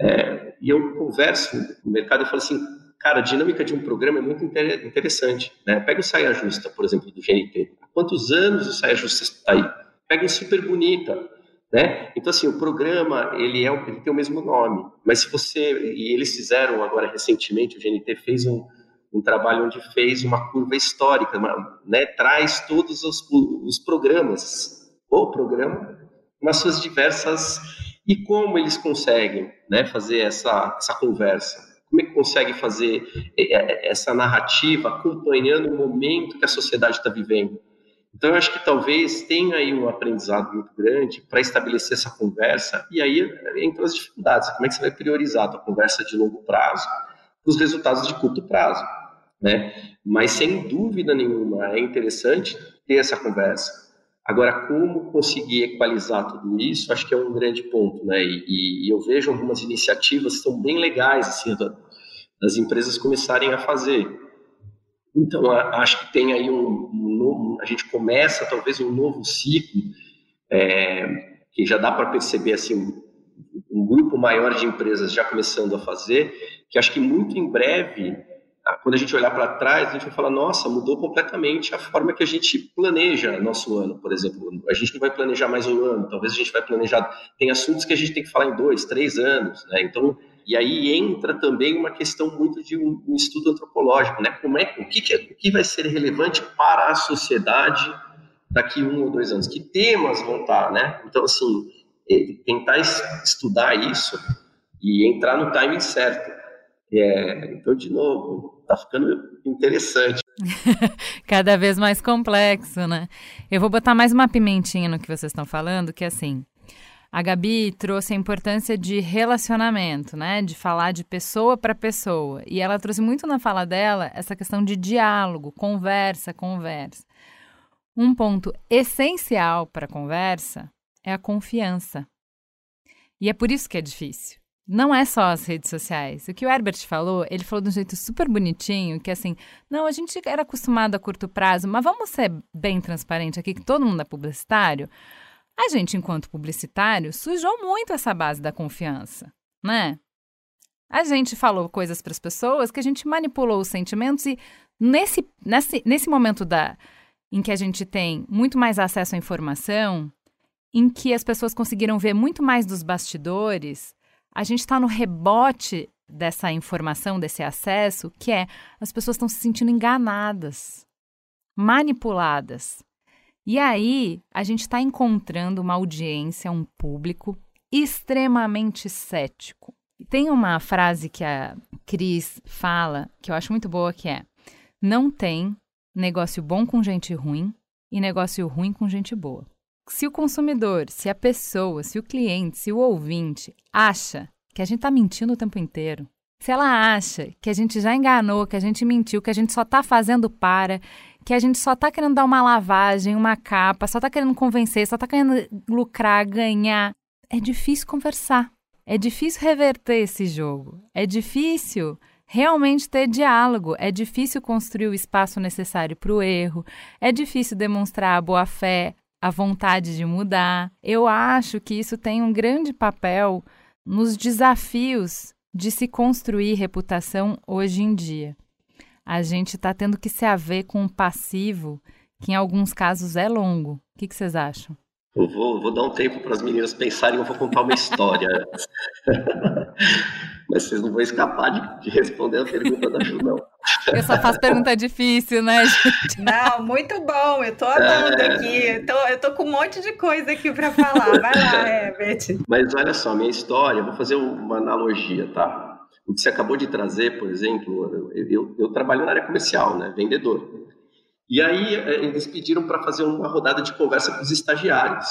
É, e eu converso no mercado e falo assim, cara, a dinâmica de um programa é muito interessante. Né? Pega o Saia Justa, por exemplo, do GNT. Há quantos anos o Saia Justa está aí? Pega o Super Bonita, né? Então, assim, o programa, ele, é, ele tem o mesmo nome, mas se você, e eles fizeram agora recentemente, o GNT fez um, um trabalho onde fez uma curva histórica, uma, né, traz todos os, os programas, o programa, nas suas diversas e como eles conseguem né, fazer essa, essa conversa? Como é que consegue fazer é, é, essa narrativa acompanhando o momento que a sociedade está vivendo? Então, eu acho que talvez tenha aí um aprendizado muito grande para estabelecer essa conversa, e aí entram as dificuldades. Como é que você vai priorizar a tua conversa de longo prazo os resultados de curto prazo? Né? Mas, sem dúvida nenhuma, é interessante ter essa conversa. Agora, como conseguir equalizar tudo isso, acho que é um grande ponto, né? E, e eu vejo algumas iniciativas que são bem legais, assim, das empresas começarem a fazer. Então, acho que tem aí um, um novo, a gente começa talvez um novo ciclo, é, que já dá para perceber, assim, um, grupo maior de empresas já começando a fazer, que acho que muito em breve quando a gente olhar para trás, a gente vai falar, nossa, mudou completamente a forma que a gente planeja nosso ano, por exemplo. A gente não vai planejar mais um ano, talvez a gente vai planejar. Tem assuntos que a gente tem que falar em dois, três anos, né? Então, e aí entra também uma questão muito de um, um estudo antropológico, né? Como é, o que, que, é, o que vai ser relevante para a sociedade daqui um ou dois anos? Que temas vão estar, né? Então, assim, é, tentar estudar isso e entrar no timing certo. É, então, de novo, tá ficando interessante. Cada vez mais complexo, né? Eu vou botar mais uma pimentinha no que vocês estão falando, que é assim. A Gabi trouxe a importância de relacionamento, né? De falar de pessoa para pessoa. E ela trouxe muito na fala dela essa questão de diálogo, conversa, conversa. Um ponto essencial para a conversa é a confiança. E é por isso que é difícil não é só as redes sociais. O que o Herbert falou, ele falou de um jeito super bonitinho, que assim, não, a gente era acostumado a curto prazo, mas vamos ser bem transparente aqui, que todo mundo é publicitário. A gente, enquanto publicitário, sujou muito essa base da confiança, né? A gente falou coisas para as pessoas que a gente manipulou os sentimentos e nesse, nesse, nesse momento da, em que a gente tem muito mais acesso à informação, em que as pessoas conseguiram ver muito mais dos bastidores, a gente está no rebote dessa informação, desse acesso, que é as pessoas estão se sentindo enganadas, manipuladas. E aí a gente está encontrando uma audiência, um público extremamente cético. Tem uma frase que a Cris fala que eu acho muito boa que é: não tem negócio bom com gente ruim e negócio ruim com gente boa. Se o consumidor, se a pessoa, se o cliente, se o ouvinte acha que a gente está mentindo o tempo inteiro, se ela acha que a gente já enganou, que a gente mentiu, que a gente só está fazendo para, que a gente só está querendo dar uma lavagem, uma capa, só está querendo convencer, só está querendo lucrar, ganhar, é difícil conversar. É difícil reverter esse jogo. É difícil realmente ter diálogo. É difícil construir o espaço necessário para o erro. É difícil demonstrar a boa fé, a vontade de mudar. Eu acho que isso tem um grande papel nos desafios de se construir reputação hoje em dia. A gente está tendo que se haver com um passivo que, em alguns casos, é longo. O que, que vocês acham? Eu vou, vou dar um tempo para as meninas pensarem, eu vou contar uma história. Mas vocês não vão escapar de, de responder a pergunta da Ju, não. Eu só faço pergunta difícil, né, gente? Não, muito bom. Eu tô amando é... aqui. Eu tô, eu tô com um monte de coisa aqui para falar. Vai lá, Herbert. Mas olha só, minha história, vou fazer uma analogia, tá? O que você acabou de trazer, por exemplo, eu, eu, eu trabalho na área comercial, né? Vendedor. E aí eh, eles pediram para fazer uma rodada de conversa com os estagiários.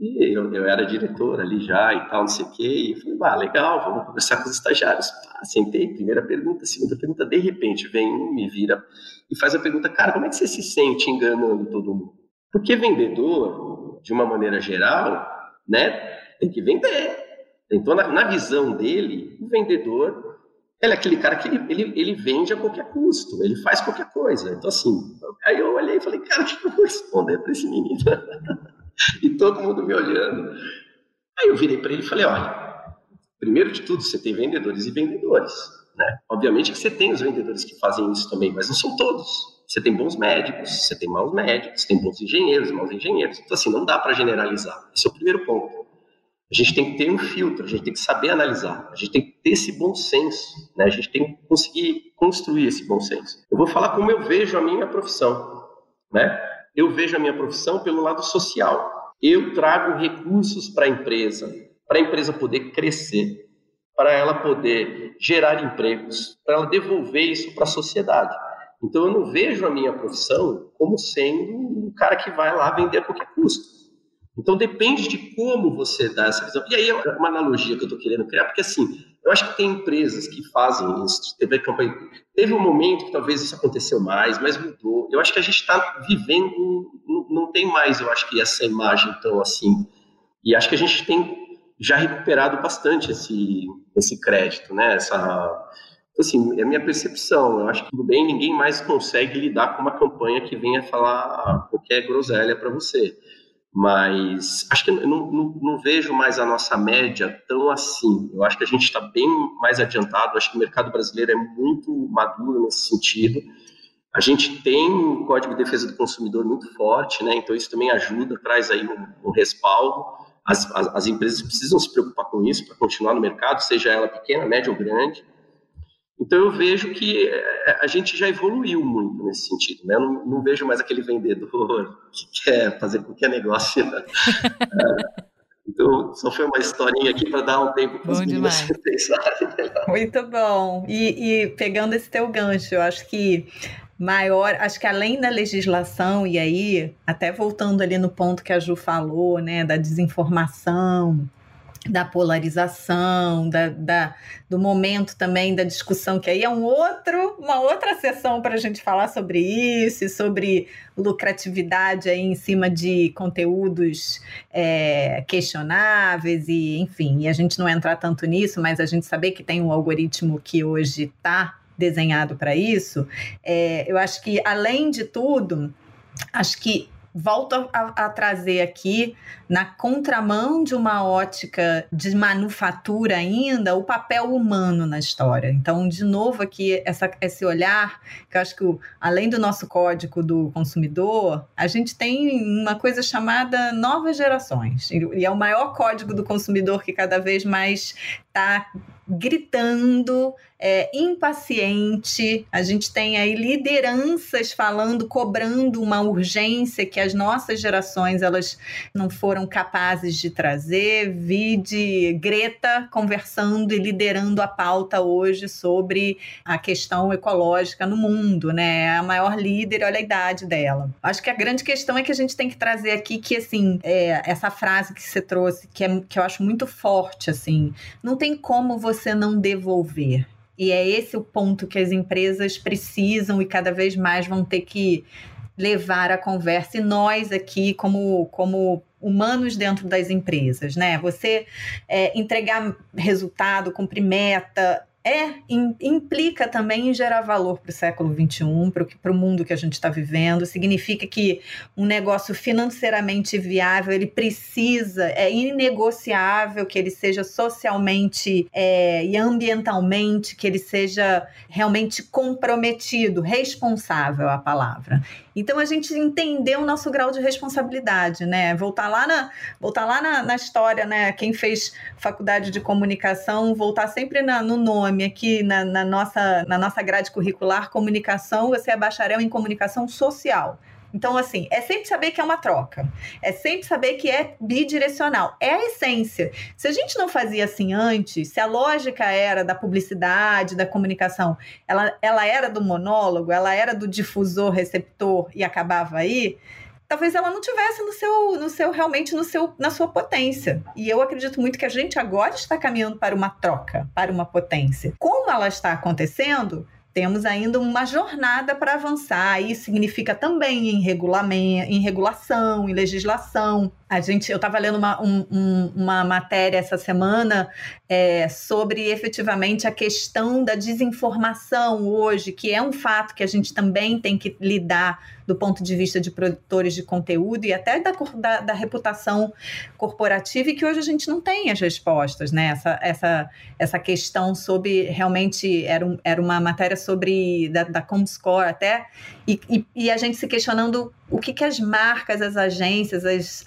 E eu, eu era diretor ali já e tal, não sei o quê. E eu falei, ah, legal, vamos conversar com os estagiários. Ah, sentei, primeira pergunta, segunda pergunta. De repente vem um, me vira e faz a pergunta, cara, como é que você se sente enganando todo mundo? Porque vendedor, de uma maneira geral, né, tem que vender. Então, na, na visão dele, o vendedor ele é aquele cara que ele, ele, ele vende a qualquer custo, ele faz qualquer coisa. Então, assim, aí eu olhei e falei, cara, o que eu vou responder para esse menino? e todo mundo me olhando. Aí eu virei para ele e falei: olha, primeiro de tudo, você tem vendedores e vendedores. Né? Obviamente que você tem os vendedores que fazem isso também, mas não são todos. Você tem bons médicos, você tem maus médicos, você tem bons engenheiros, maus engenheiros. Então, assim, não dá para generalizar. Esse é o primeiro ponto. A gente tem que ter um filtro, a gente tem que saber analisar, a gente tem que ter esse bom senso, né? a gente tem que conseguir construir esse bom senso. Eu vou falar como eu vejo a minha profissão, né? Eu vejo a minha profissão pelo lado social. Eu trago recursos para a empresa, para a empresa poder crescer, para ela poder gerar empregos, para ela devolver isso para a sociedade. Então eu não vejo a minha profissão como sendo um cara que vai lá vender a qualquer custo. Então depende de como você dá essa visão. E aí é uma analogia que eu estou querendo criar, porque assim, eu acho que tem empresas que fazem isso. Teve, campanha, teve um momento que talvez isso aconteceu mais, mas mudou. Eu acho que a gente está vivendo, não, tem mais, eu acho que essa imagem tão assim. E acho que a gente tem já recuperado bastante esse, esse crédito, né? Essa, então, assim, é a minha percepção. Eu acho que tudo bem, ninguém mais consegue lidar com uma campanha que venha falar qualquer groselha para você. Mas acho que não, não, não, vejo mais a nossa média tão assim. Eu acho que a gente está bem mais adiantado. Acho que o mercado brasileiro é muito maduro nesse sentido. A gente tem um Código de Defesa do Consumidor muito forte, né? Então isso também ajuda, traz aí um, um respaldo. As, as, as, empresas precisam se preocupar com isso para continuar no mercado, seja ela pequena, média ou grande. Então eu vejo que é, a gente já evoluiu muito nesse sentido, né? Eu não, não vejo mais aquele vendedor que quer fazer qualquer negócio. Né? Então, só foi uma historinha aqui para dar um tempo para os meninos pensarem. Muito bom. E, e, pegando esse teu gancho, eu acho que maior, acho que além da legislação, e aí, até voltando ali no ponto que a Ju falou, né, da desinformação, da polarização, da, da, do momento também da discussão, que aí é um outro, uma outra sessão para a gente falar sobre isso, e sobre lucratividade aí em cima de conteúdos é, questionáveis, e enfim, e a gente não entrar tanto nisso, mas a gente saber que tem um algoritmo que hoje está desenhado para isso, é, eu acho que, além de tudo, acho que volto a, a, trazer aqui, na contramão de uma ótica de manufatura ainda, o papel humano na história. Então, de novo, aqui, essa, esse olhar, que eu acho que além do nosso código do consumidor, a gente tem uma coisa chamada novas gerações. E é o maior código do consumidor que cada vez mais está gritando, é, impaciente. A gente tem aí lideranças falando, cobrando uma urgência que as nossas gerações elas não foram capazes de trazer. Vi de Greta conversando e liderando a pauta hoje sobre a questão ecológica no mundo, né? É a maior líder, olha a idade dela. Acho que a grande questão é que a gente tem que trazer aqui que assim é, essa frase que você trouxe que, é, que eu acho muito forte assim, não tem como você não devolver. E é esse o ponto que as empresas precisam e cada vez mais vão ter que levar a conversa. E nós aqui, como, como humanos dentro das empresas, né? Você é, entregar resultado, cumprir meta, é implica também em gerar valor para o século XXI, para o mundo que a gente está vivendo. Significa que um negócio financeiramente viável ele precisa, é inegociável que ele seja socialmente é, e ambientalmente, que ele seja realmente comprometido, responsável a palavra. Então a gente entendeu o nosso grau de responsabilidade, né? Voltar lá na, voltar lá na, na história, né? Quem fez faculdade de comunicação, voltar sempre na, no nome aqui na, na, nossa, na nossa grade curricular, comunicação, você é bacharel em comunicação social. Então, assim, é sempre saber que é uma troca. É sempre saber que é bidirecional. É a essência. Se a gente não fazia assim antes, se a lógica era da publicidade, da comunicação, ela, ela era do monólogo, ela era do difusor, receptor e acabava aí, talvez ela não tivesse no seu, no seu realmente no seu, na sua potência. E eu acredito muito que a gente agora está caminhando para uma troca, para uma potência. Como ela está acontecendo, temos ainda uma jornada para avançar. Isso significa também em regulamento, em regulação, em legislação. A gente, eu estava lendo uma, um, um, uma matéria essa semana é, sobre efetivamente a questão da desinformação hoje, que é um fato que a gente também tem que lidar do ponto de vista de produtores de conteúdo e até da, da, da, reputação corporativa, e que hoje a gente não tem as respostas, né? Essa, essa, essa questão sobre realmente era, um, era uma matéria sobre da, da Comscore até, e, e, e a gente se questionando o que, que as marcas, as agências, as,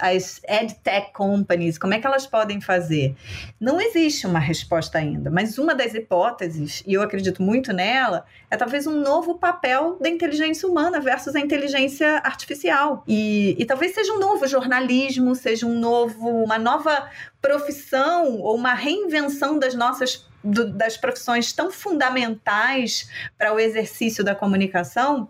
as tech companies, como é que elas podem fazer? Não existe uma resposta ainda, mas uma das hipóteses, e eu acredito muito nela, é talvez um novo papel da inteligência humana versus a inteligência artificial. E, e talvez seja um novo jornalismo, seja um novo, uma nova profissão ou uma reinvenção das nossas das profissões tão fundamentais para o exercício da comunicação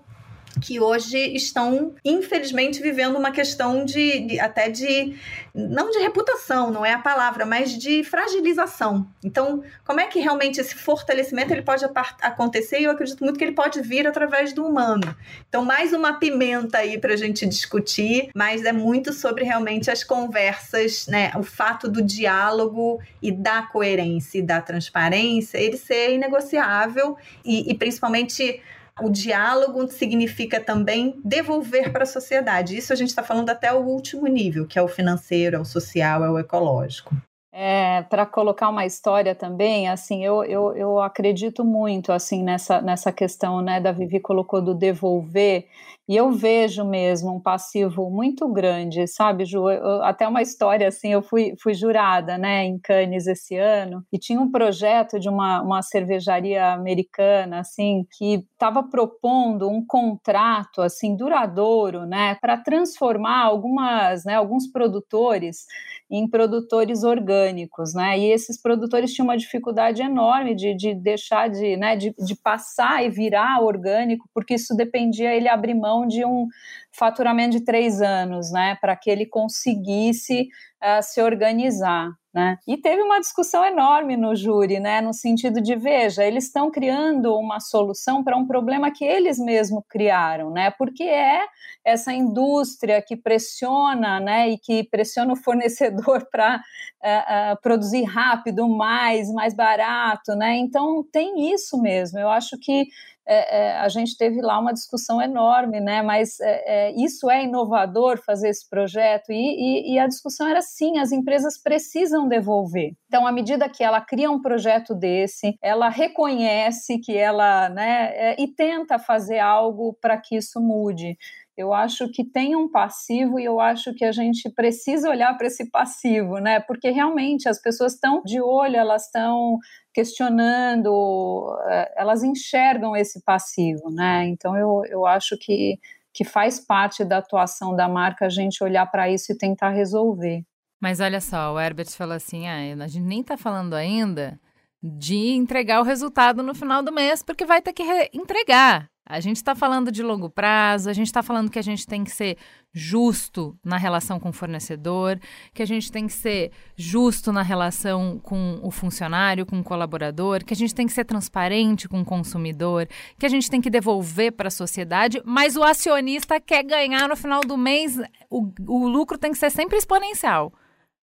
que hoje estão, infelizmente, vivendo uma questão de, de, até de não de reputação, não é a palavra, mas de fragilização. Então, como é que realmente esse fortalecimento ele pode acontecer? E eu acredito muito que ele pode vir através do humano. Então, mais uma pimenta aí para a gente discutir, mas é muito sobre realmente as conversas, né? O fato do diálogo e da coerência e da transparência, ele ser inegociável e, e principalmente o diálogo significa também devolver para a sociedade. Isso a gente está falando até o último nível, que é o financeiro, é o social, é o ecológico. É, para colocar uma história também, assim, eu, eu, eu acredito muito assim nessa, nessa questão, né, da Vivi colocou do devolver, e eu vejo mesmo um passivo muito grande, sabe, Ju? Eu, até uma história assim, eu fui, fui jurada, né, em Cannes esse ano, e tinha um projeto de uma, uma cervejaria americana, assim, que estava propondo um contrato, assim, duradouro, né, para transformar algumas, né, alguns produtores em produtores orgânicos, né, e esses produtores tinham uma dificuldade enorme de, de deixar de, né, de, de passar e virar orgânico, porque isso dependia ele abrir mão de um faturamento de três anos, né, para que ele conseguisse uh, se organizar. Né? E teve uma discussão enorme no júri, né, no sentido de, veja, eles estão criando uma solução para um problema que eles mesmos criaram, né, porque é essa indústria que pressiona, né, e que pressiona o fornecedor para uh, uh, produzir rápido, mais, mais barato, né, então tem isso mesmo, eu acho que é, é, a gente teve lá uma discussão enorme, né? Mas é, é isso é inovador fazer esse projeto e, e, e, a discussão era sim, as empresas precisam devolver. Então, à medida que ela cria um projeto desse, ela reconhece que ela, né? É, e tenta fazer algo para que isso mude. Eu acho que tem um passivo e eu acho que a gente precisa olhar para esse passivo, né? Porque realmente as pessoas estão de olho, elas estão questionando, eh, elas enxergam esse passivo, né? Então eu, eu acho que, que faz parte da atuação da marca a gente olhar para isso e tentar resolver. Mas olha só, o Herbert falou assim: ah, a gente nem está falando ainda de entregar o resultado no final do mês, porque vai ter que entregar. A gente está falando de longo prazo, a gente está falando que a gente tem que ser justo na relação com o fornecedor, que a gente tem que ser justo na relação com o funcionário, com o colaborador, que a gente tem que ser transparente com o consumidor, que a gente tem que devolver para a sociedade, mas o acionista quer ganhar no final do mês, o, o lucro tem que ser sempre exponencial.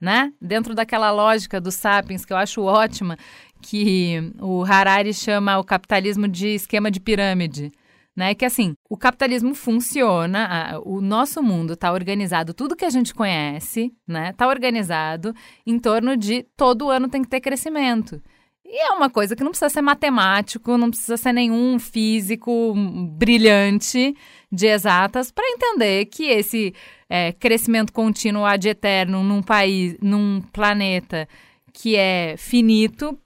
Né? Dentro daquela lógica dos sapiens que eu acho ótima, que o Harari chama o capitalismo de esquema de pirâmide né? Que assim, o capitalismo funciona, a, o nosso mundo está organizado, tudo que a gente conhece, né? Está organizado em torno de todo ano tem que ter crescimento. E é uma coisa que não precisa ser matemático, não precisa ser nenhum físico brilhante de exatas para entender que esse é, crescimento contínuo ad eterno num país, num planeta que é finito,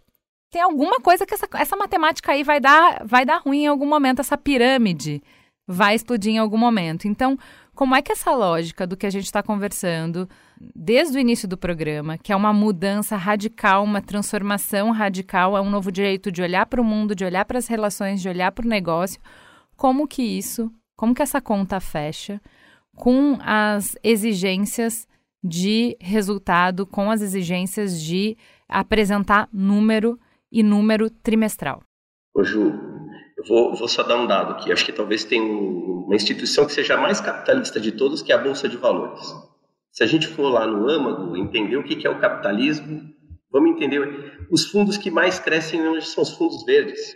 tem alguma coisa que essa, essa matemática aí vai dar, vai dar ruim em algum momento, essa pirâmide vai explodir em algum momento. Então, como é que essa lógica do que a gente está conversando desde o início do programa, que é uma mudança radical, uma transformação radical, é um novo direito de olhar para o mundo, de olhar para as relações, de olhar para o negócio, como que isso, como que essa conta fecha com as exigências de resultado, com as exigências de apresentar número e número trimestral. Ô Ju, eu vou, vou só dar um dado aqui. Acho que talvez tenha uma instituição que seja a mais capitalista de todos, que é a Bolsa de Valores. Se a gente for lá no âmago, entender o que é o capitalismo, vamos entender os fundos que mais crescem hoje são os fundos verdes.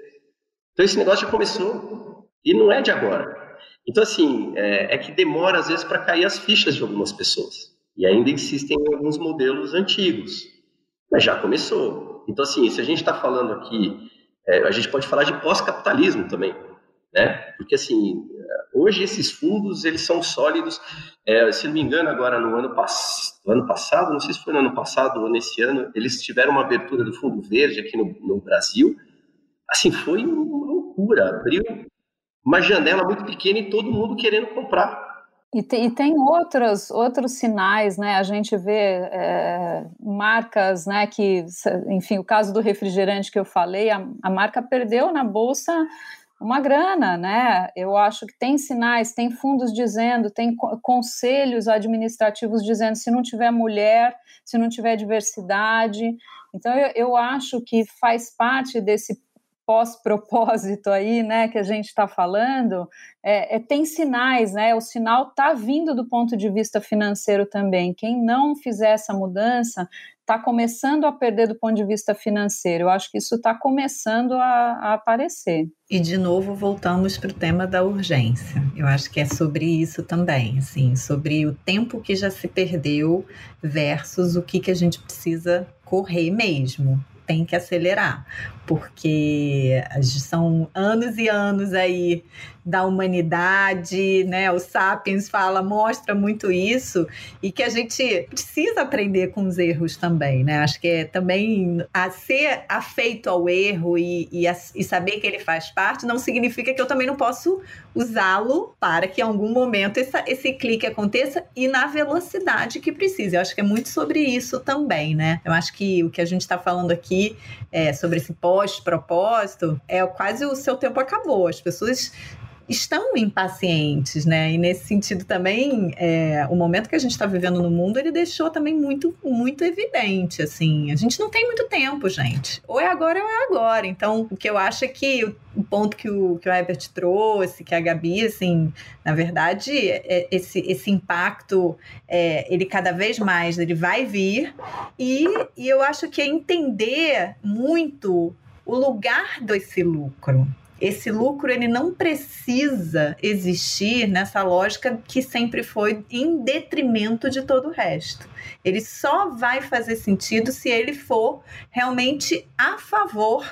Então esse negócio já começou e não é de agora. Então assim, é, é que demora às vezes para cair as fichas de algumas pessoas. E ainda insistem em alguns modelos antigos. Mas já começou. Então, assim, se a gente está falando aqui, é, a gente pode falar de pós-capitalismo também, né? Porque, assim, Hoje esses fundos eles são sólidos. É, se não me engano, agora no ano, pass ano passado, não sei se foi no ano passado ou nesse ano, eles tiveram uma abertura do Fundo Verde aqui no, no Brasil. Assim, foi uma loucura. Abriu uma janela muito pequena e todo mundo querendo comprar. E, te, e, tem outros, outros sinais, né? A gente vê é, marcas, né? Que, enfim, o caso do refrigerante que eu falei, a, a marca perdeu na bolsa uma grana, né? Eu acho que tem sinais, tem fundos dizendo, tem conselhos administrativos dizendo se não tiver mulher, se não tiver diversidade. Então, eu, eu acho que faz parte desse pós-propósito aí, né, que a gente está falando, é, é, tem sinais, né? O sinal está vindo do ponto de vista financeiro também. Quem não fizer essa mudança está começando a perder do ponto de vista financeiro. Eu acho que isso está começando a, a, aparecer. E de novo voltamos para o tema da urgência. Eu acho que é sobre isso também, assim, sobre o tempo que já se perdeu versus o que, que a gente precisa correr mesmo tem que acelerar, porque são anos e anos aí da humanidade, né? O Sapiens fala, mostra muito isso e que a gente precisa aprender com os erros também, né? Acho que é também a ser afeito ao erro e, e, a, e saber que ele faz parte não significa que eu também não posso usá-lo para que em algum momento essa, esse clique aconteça e na velocidade que precisa. Eu acho que é muito sobre isso também, né? Eu acho que o que a gente está falando aqui é, sobre esse pós-propósito é quase o seu tempo acabou. As pessoas estão impacientes, né? E nesse sentido também, é, o momento que a gente está vivendo no mundo, ele deixou também muito, muito evidente, assim. A gente não tem muito tempo, gente. Ou é agora ou é agora. Então, o que eu acho é que o ponto que o, que o Herbert trouxe, que a Gabi, assim, na verdade, é, esse, esse impacto, é, ele cada vez mais, ele vai vir. E, e eu acho que é entender muito o lugar desse lucro, esse lucro ele não precisa existir nessa lógica que sempre foi em detrimento de todo o resto. Ele só vai fazer sentido se ele for realmente a favor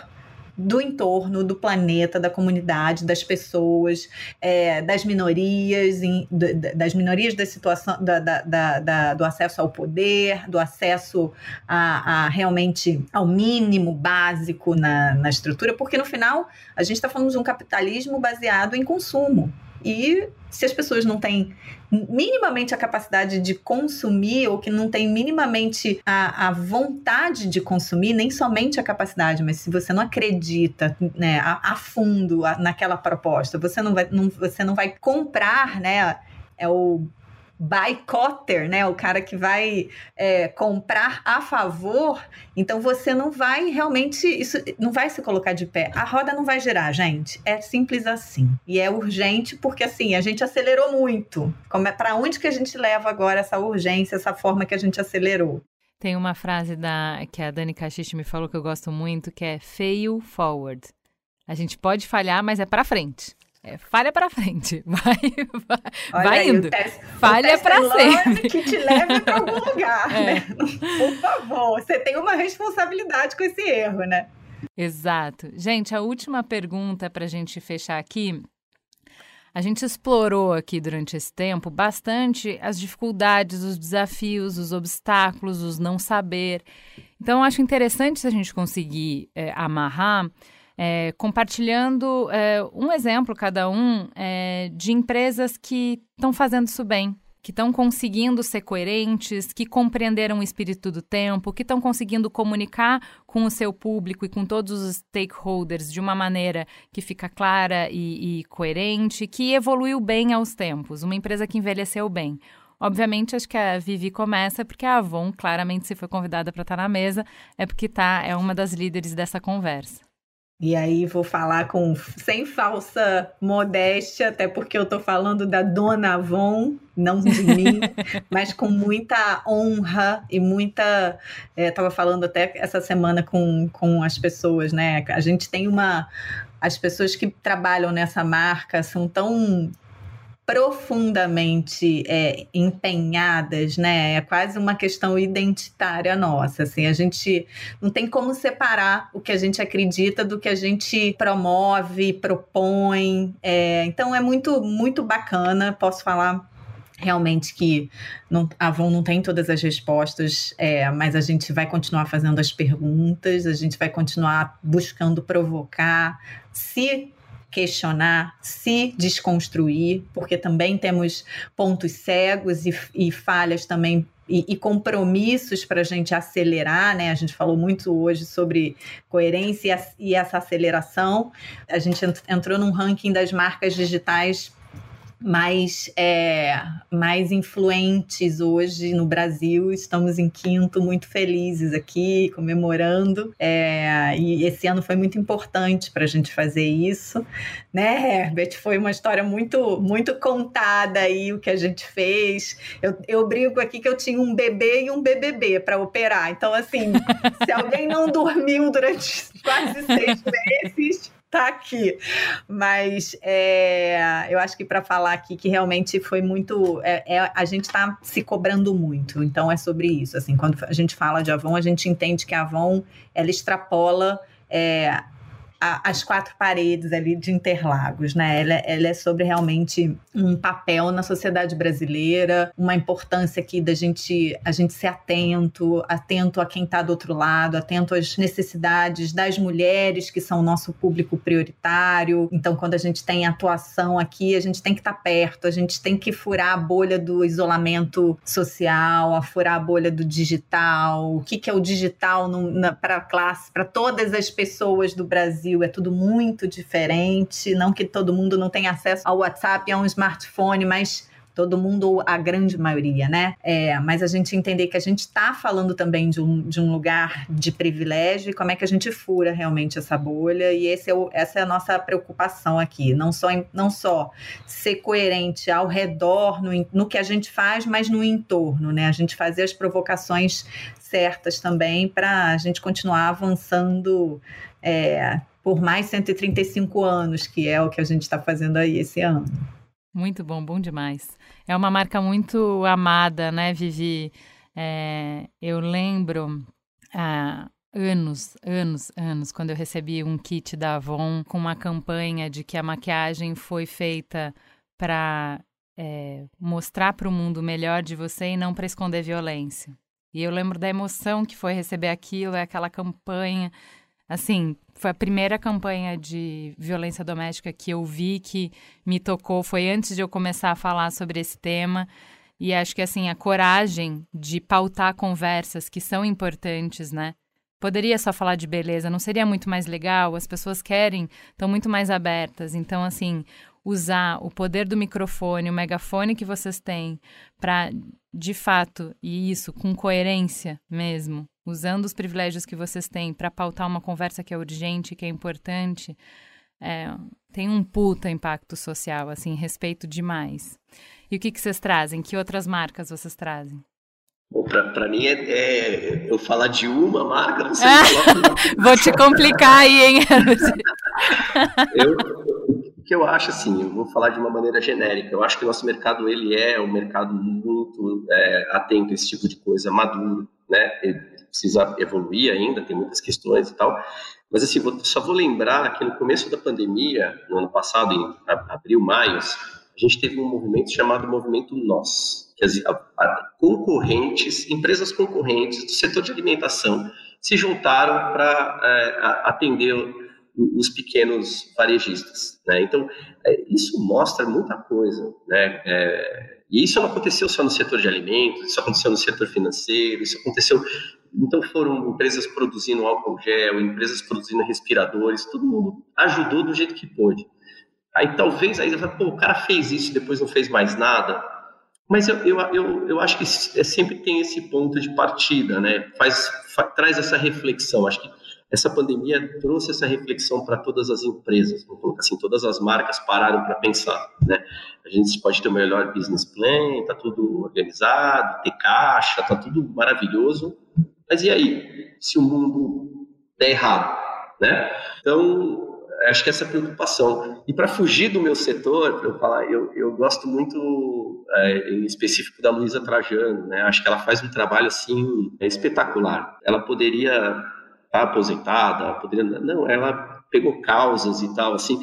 do entorno, do planeta, da comunidade, das pessoas, é, das minorias, em, das minorias da situação, da, da, da, do acesso ao poder, do acesso a, a, realmente ao mínimo básico na, na estrutura, porque no final a gente está falando de um capitalismo baseado em consumo. E se as pessoas não têm minimamente a capacidade de consumir ou que não têm minimamente a, a vontade de consumir, nem somente a capacidade, mas se você não acredita né, a, a fundo naquela proposta, você não vai, não, você não vai comprar, né? É o boycotter, né? O cara que vai é, comprar a favor, então você não vai realmente, isso não vai se colocar de pé. A roda não vai girar, gente. É simples assim. E é urgente porque assim, a gente acelerou muito. Como é para onde que a gente leva agora essa urgência, essa forma que a gente acelerou? Tem uma frase da que a Dani Caxixe me falou que eu gosto muito, que é fail forward. A gente pode falhar, mas é para frente. É, falha para frente, vai, vai, vai indo. falha para sempre. Que te leve para algum lugar, é. né? Por favor, você tem uma responsabilidade com esse erro, né? Exato. Gente, a última pergunta para a gente fechar aqui. A gente explorou aqui durante esse tempo bastante as dificuldades, os desafios, os obstáculos, os não saber. Então, acho interessante se a gente conseguir é, amarrar é, compartilhando é, um exemplo, cada um, é, de empresas que estão fazendo isso bem, que estão conseguindo ser coerentes, que compreenderam o espírito do tempo, que estão conseguindo comunicar com o seu público e com todos os stakeholders de uma maneira que fica clara e, e coerente, que evoluiu bem aos tempos, uma empresa que envelheceu bem. Obviamente, acho que a Vivi começa porque a Avon, claramente, se foi convidada para estar na mesa, é porque tá, é uma das líderes dessa conversa. E aí vou falar com sem falsa modéstia, até porque eu estou falando da Dona Avon, não de mim, mas com muita honra e muita. Estava é, falando até essa semana com, com as pessoas, né? A gente tem uma. As pessoas que trabalham nessa marca são tão profundamente é, empenhadas, né? É quase uma questão identitária nossa. Assim, a gente não tem como separar o que a gente acredita do que a gente promove, propõe. É, então é muito, muito bacana. Posso falar realmente que não, a Avon não tem todas as respostas, é, mas a gente vai continuar fazendo as perguntas, a gente vai continuar buscando provocar, se questionar, se desconstruir, porque também temos pontos cegos e, e falhas também e, e compromissos para a gente acelerar, né? A gente falou muito hoje sobre coerência e, essa aceleração. A gente entrou num ranking das marcas digitais mais, é, mais influentes hoje no Brasil. Estamos em quinto, muito felizes aqui, comemorando. É, e esse ano foi muito importante para a gente fazer isso, né, Herbert? Foi uma história muito, muito contada aí o que a gente fez. Eu, eu brinco aqui que eu tinha um bebê e um BBB para operar. Então, assim, se alguém não dormiu durante quase seis meses tá aqui. Mas é, eu acho que para falar aqui que realmente foi muito. É, é a gente está se cobrando muito. Então é sobre isso. Assim, quando a gente fala de Avon, a gente entende que a Avon ela extrapola. É, a, as quatro paredes ali de Interlagos, né? Ela, ela, é sobre realmente um papel na sociedade brasileira, uma importância aqui da gente a gente ser atento, atento a quem está do outro lado, atento às necessidades das mulheres que são o nosso público prioritário. Então, quando a gente tem atuação aqui, a gente tem que estar tá perto, a gente tem que furar a bolha do isolamento social, a furar a bolha do digital. O que, que é o digital para a classe, para todas as pessoas do Brasil? Brasil é tudo muito diferente. Não que todo mundo não tenha acesso ao WhatsApp e a um smartphone, mas todo mundo, a grande maioria, né? É, mas a gente entender que a gente está falando também de um, de um lugar de privilégio e como é que a gente fura realmente essa bolha, e esse é o, essa é a nossa preocupação aqui. Não só, não só ser coerente ao redor, no, no que a gente faz, mas no entorno, né? A gente fazer as provocações certas também para a gente continuar avançando. É, por mais 135 anos, que é o que a gente está fazendo aí esse ano. Muito bom, bom demais. É uma marca muito amada, né, Vivi? É, eu lembro há anos, anos, anos, quando eu recebi um kit da Avon com uma campanha de que a maquiagem foi feita para é, mostrar para o mundo melhor de você e não para esconder violência. E eu lembro da emoção que foi receber aquilo, aquela campanha assim, foi a primeira campanha de violência doméstica que eu vi que me tocou, foi antes de eu começar a falar sobre esse tema. E acho que assim, a coragem de pautar conversas que são importantes, né? Poderia só falar de beleza, não seria muito mais legal? As pessoas querem, estão muito mais abertas. Então, assim, usar o poder do microfone, o megafone que vocês têm, para, de fato, e isso com coerência mesmo, usando os privilégios que vocês têm para pautar uma conversa que é urgente, que é importante, é, tem um puta impacto social, assim, respeito demais. E o que, que vocês trazem? Que outras marcas vocês trazem? Para mim é, é, eu falar de uma marca, não sei. Vou te complicar aí, hein? eu, o que eu acho assim, eu vou falar de uma maneira genérica. Eu acho que o nosso mercado ele é um mercado muito é, atento a esse tipo de coisa, maduro, né? Precisa evoluir ainda, tem muitas questões e tal. Mas assim, vou, só vou lembrar que no começo da pandemia, no ano passado, em abril, maio, a gente teve um movimento chamado Movimento Nós, que as concorrentes, empresas concorrentes do setor de alimentação se juntaram para é, atender os pequenos varejistas. Né? Então, é, isso mostra muita coisa. Né? É, e isso não aconteceu só no setor de alimentos, isso aconteceu no setor financeiro, isso aconteceu então foram empresas produzindo álcool gel, empresas produzindo respiradores, todo mundo ajudou do jeito que pôde. Aí talvez aí pô, o cara fez isso depois não fez mais nada. Mas eu, eu, eu, eu acho que é, sempre tem esse ponto de partida, né? Faz, faz, traz essa reflexão. Acho que essa pandemia trouxe essa reflexão para todas as empresas. Vamos colocar assim, todas as marcas pararam para pensar, né? A gente pode ter o melhor business plan, tá tudo organizado, ter caixa, tá tudo maravilhoso, mas e aí, se o mundo der errado? Né? Então, acho que essa preocupação. E para fugir do meu setor, para eu falar, eu, eu gosto muito, é, em específico, da Luísa Trajano, né? Acho que ela faz um trabalho, assim, espetacular. Ela poderia estar tá aposentada, poderia... Não, ela pegou causas e tal, assim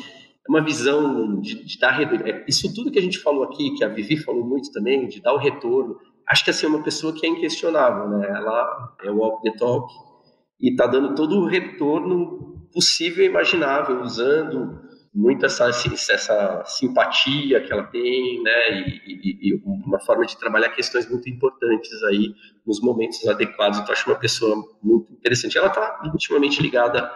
é uma visão de, de dar é, isso tudo que a gente falou aqui, que a Vivi falou muito também, de dar o retorno. Acho que assim é uma pessoa que é inquestionável, né? Ela é walk the talk e está dando todo o retorno possível e imaginável, usando muito essa, essa simpatia que ela tem, né, e, e, e, uma forma de trabalhar questões muito importantes aí nos momentos adequados. Então, acho uma pessoa muito interessante. Ela está intimamente ligada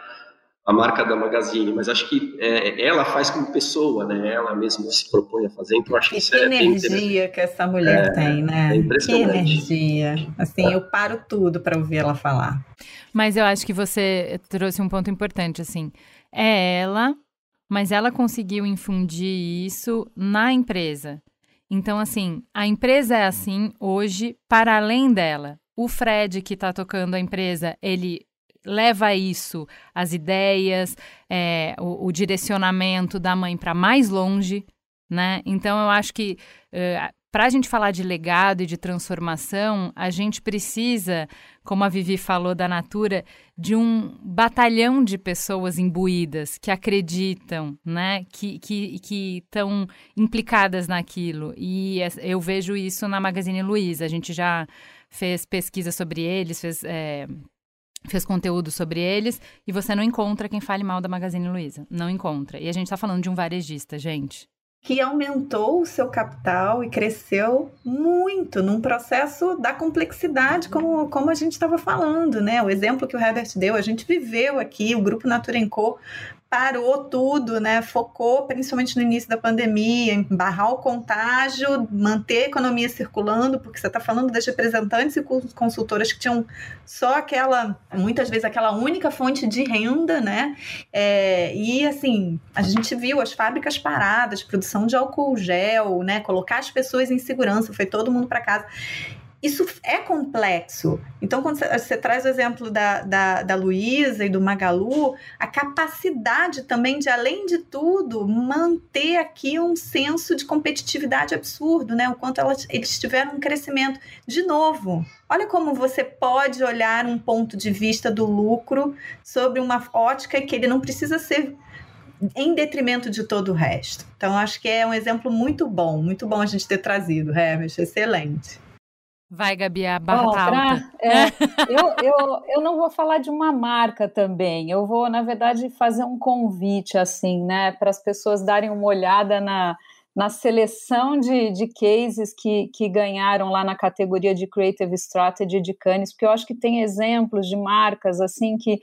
a marca da Magazine, mas acho que é, ela faz como pessoa, né? Ela mesma se propõe a fazer, então acho que, isso que é energia que essa mulher é, tem, né? É que energia. Assim, eu paro tudo para ouvir ela falar. Mas eu acho que você trouxe um ponto importante, assim. É ela, mas ela conseguiu infundir isso na empresa. Então, assim, a empresa é assim hoje, para além dela. O Fred, que está tocando a empresa, ele leva isso, as ideias, é, o, o, direcionamento da mãe para mais longe, né? Então eu acho que uh, para a gente falar de legado e de transformação, a gente precisa, como a Vivi falou da Natura, de um batalhão de pessoas imbuídas que acreditam, né? Que que estão implicadas naquilo. E eu vejo isso na Magazine Luiza. A gente já fez pesquisa sobre eles, fez é, fez conteúdo sobre eles e você não encontra quem fale mal da Magazine Luiza. Não encontra. E a gente está falando de um varejista, gente. Que aumentou o seu capital e cresceu muito num processo da complexidade, como, como a gente estava falando, né? O exemplo que o Herbert deu, a gente viveu aqui, o Grupo Natura Co parou tudo, né? Focou principalmente no início da pandemia em barrar o contágio, manter a economia circulando, porque você está falando das representantes e consultoras que tinham só aquela, muitas vezes aquela única fonte de renda, né? É, e assim, a gente viu as fábricas paradas, produção de álcool gel, né? Colocar as pessoas em segurança, foi todo mundo para casa isso é complexo. Então, quando você, traz o exemplo da, da, da Luísa e do Magalu, a capacidade também de, além de tudo, manter aqui um senso de competitividade absurdo, né? O quanto elas, eles tiveram um crescimento. De novo, olha como você pode olhar um ponto de vista do lucro sobre uma ótica que ele não precisa ser em detrimento de todo o resto. Então, acho que é um exemplo muito bom, muito bom a gente ter trazido, Hermes, excelente. Vai, Gabi, a barra Bom, tá pra, é, eu, eu, eu não vou falar de uma marca também, eu vou, na verdade, fazer um convite, assim, né, para as pessoas darem uma olhada na, na seleção de, de cases que, que ganharam lá na categoria de Creative Strategy de Cannes, porque eu acho que tem exemplos de marcas, assim, que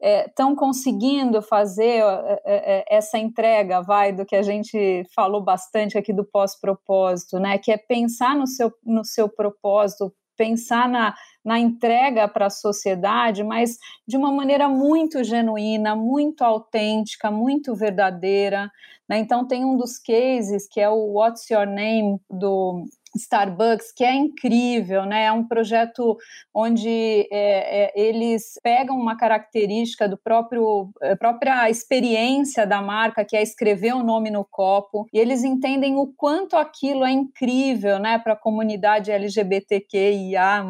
estão é, conseguindo fazer é, é, essa entrega, vai, do que a gente falou bastante aqui do pós-propósito, né? Que é pensar no seu, no seu propósito, pensar na, na entrega para a sociedade, mas de uma maneira muito genuína, muito autêntica, muito verdadeira. Né? Então, tem um dos cases que é o What's Your Name do Starbucks, que é incrível, né? É um projeto onde é, é, eles pegam uma característica do próprio é, própria experiência da marca, que é escrever o nome no copo, e eles entendem o quanto aquilo é incrível, né, para a comunidade LGBTQIA+,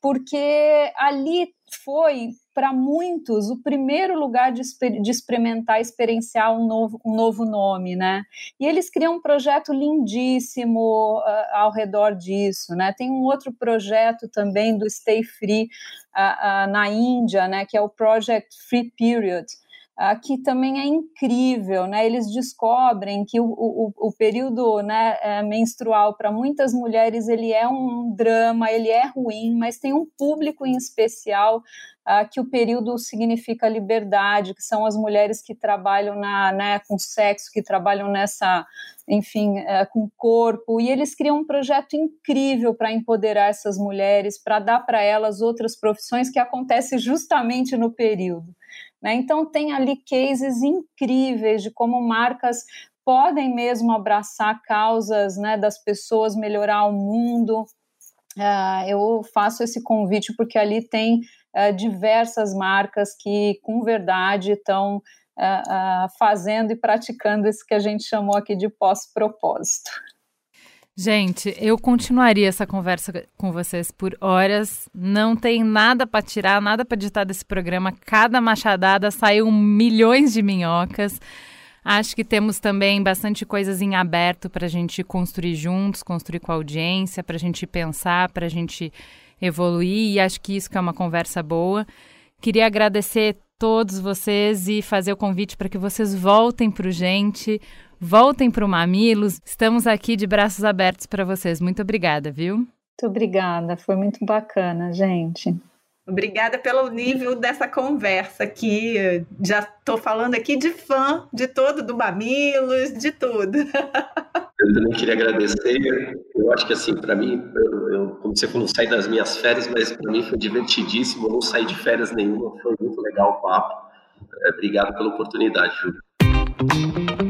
porque ali foi para muitos o primeiro lugar de, de, experimentar, experienciar um novo, um novo nome, né? E eles criam um projeto lindíssimo uh, ao redor disso, né? Tem um outro projeto também do Stay Free uh, uh, na Índia, né? Que é o Project Free Period, que também é incrível, né? Eles descobrem que o, o, o período né, é, menstrual para muitas mulheres ele é um drama, ele é ruim, mas tem um público em especial uh, que o período significa liberdade, que são as mulheres que trabalham na, né, com sexo, que trabalham nessa, enfim, uh, com corpo, e eles criam um projeto incrível para empoderar essas mulheres, para dar para elas outras profissões que acontecem justamente no período. Né? Então, tem ali cases incríveis de como marcas podem mesmo abraçar causas né, das pessoas, melhorar o mundo. Uh, eu faço esse convite porque ali tem uh, diversas marcas que, com verdade, estão uh, uh, fazendo e praticando isso que a gente chamou aqui de pós-propósito. Gente, eu continuaria essa conversa com vocês por horas. Não tem nada para tirar, nada para editar desse programa. Cada machadada saiu milhões de minhocas. Acho que temos também bastante coisas em aberto para a gente construir juntos, construir com a audiência, para a gente pensar, para a gente evoluir. E acho que isso que é uma conversa boa. Queria agradecer todos vocês e fazer o convite para que vocês voltem para o Gente, voltem para o Mamilos. Estamos aqui de braços abertos para vocês. Muito obrigada, viu? Muito obrigada, foi muito bacana, gente. Obrigada pelo nível dessa conversa aqui. Já estou falando aqui de fã de todo, do Mamilos, de tudo. Eu também queria agradecer. Eu acho que, assim, para mim, eu, eu, como você falou, saí das minhas férias, mas para mim foi divertidíssimo. Eu não saí de férias nenhuma. Foi muito legal o papo. É, obrigado pela oportunidade, Ju.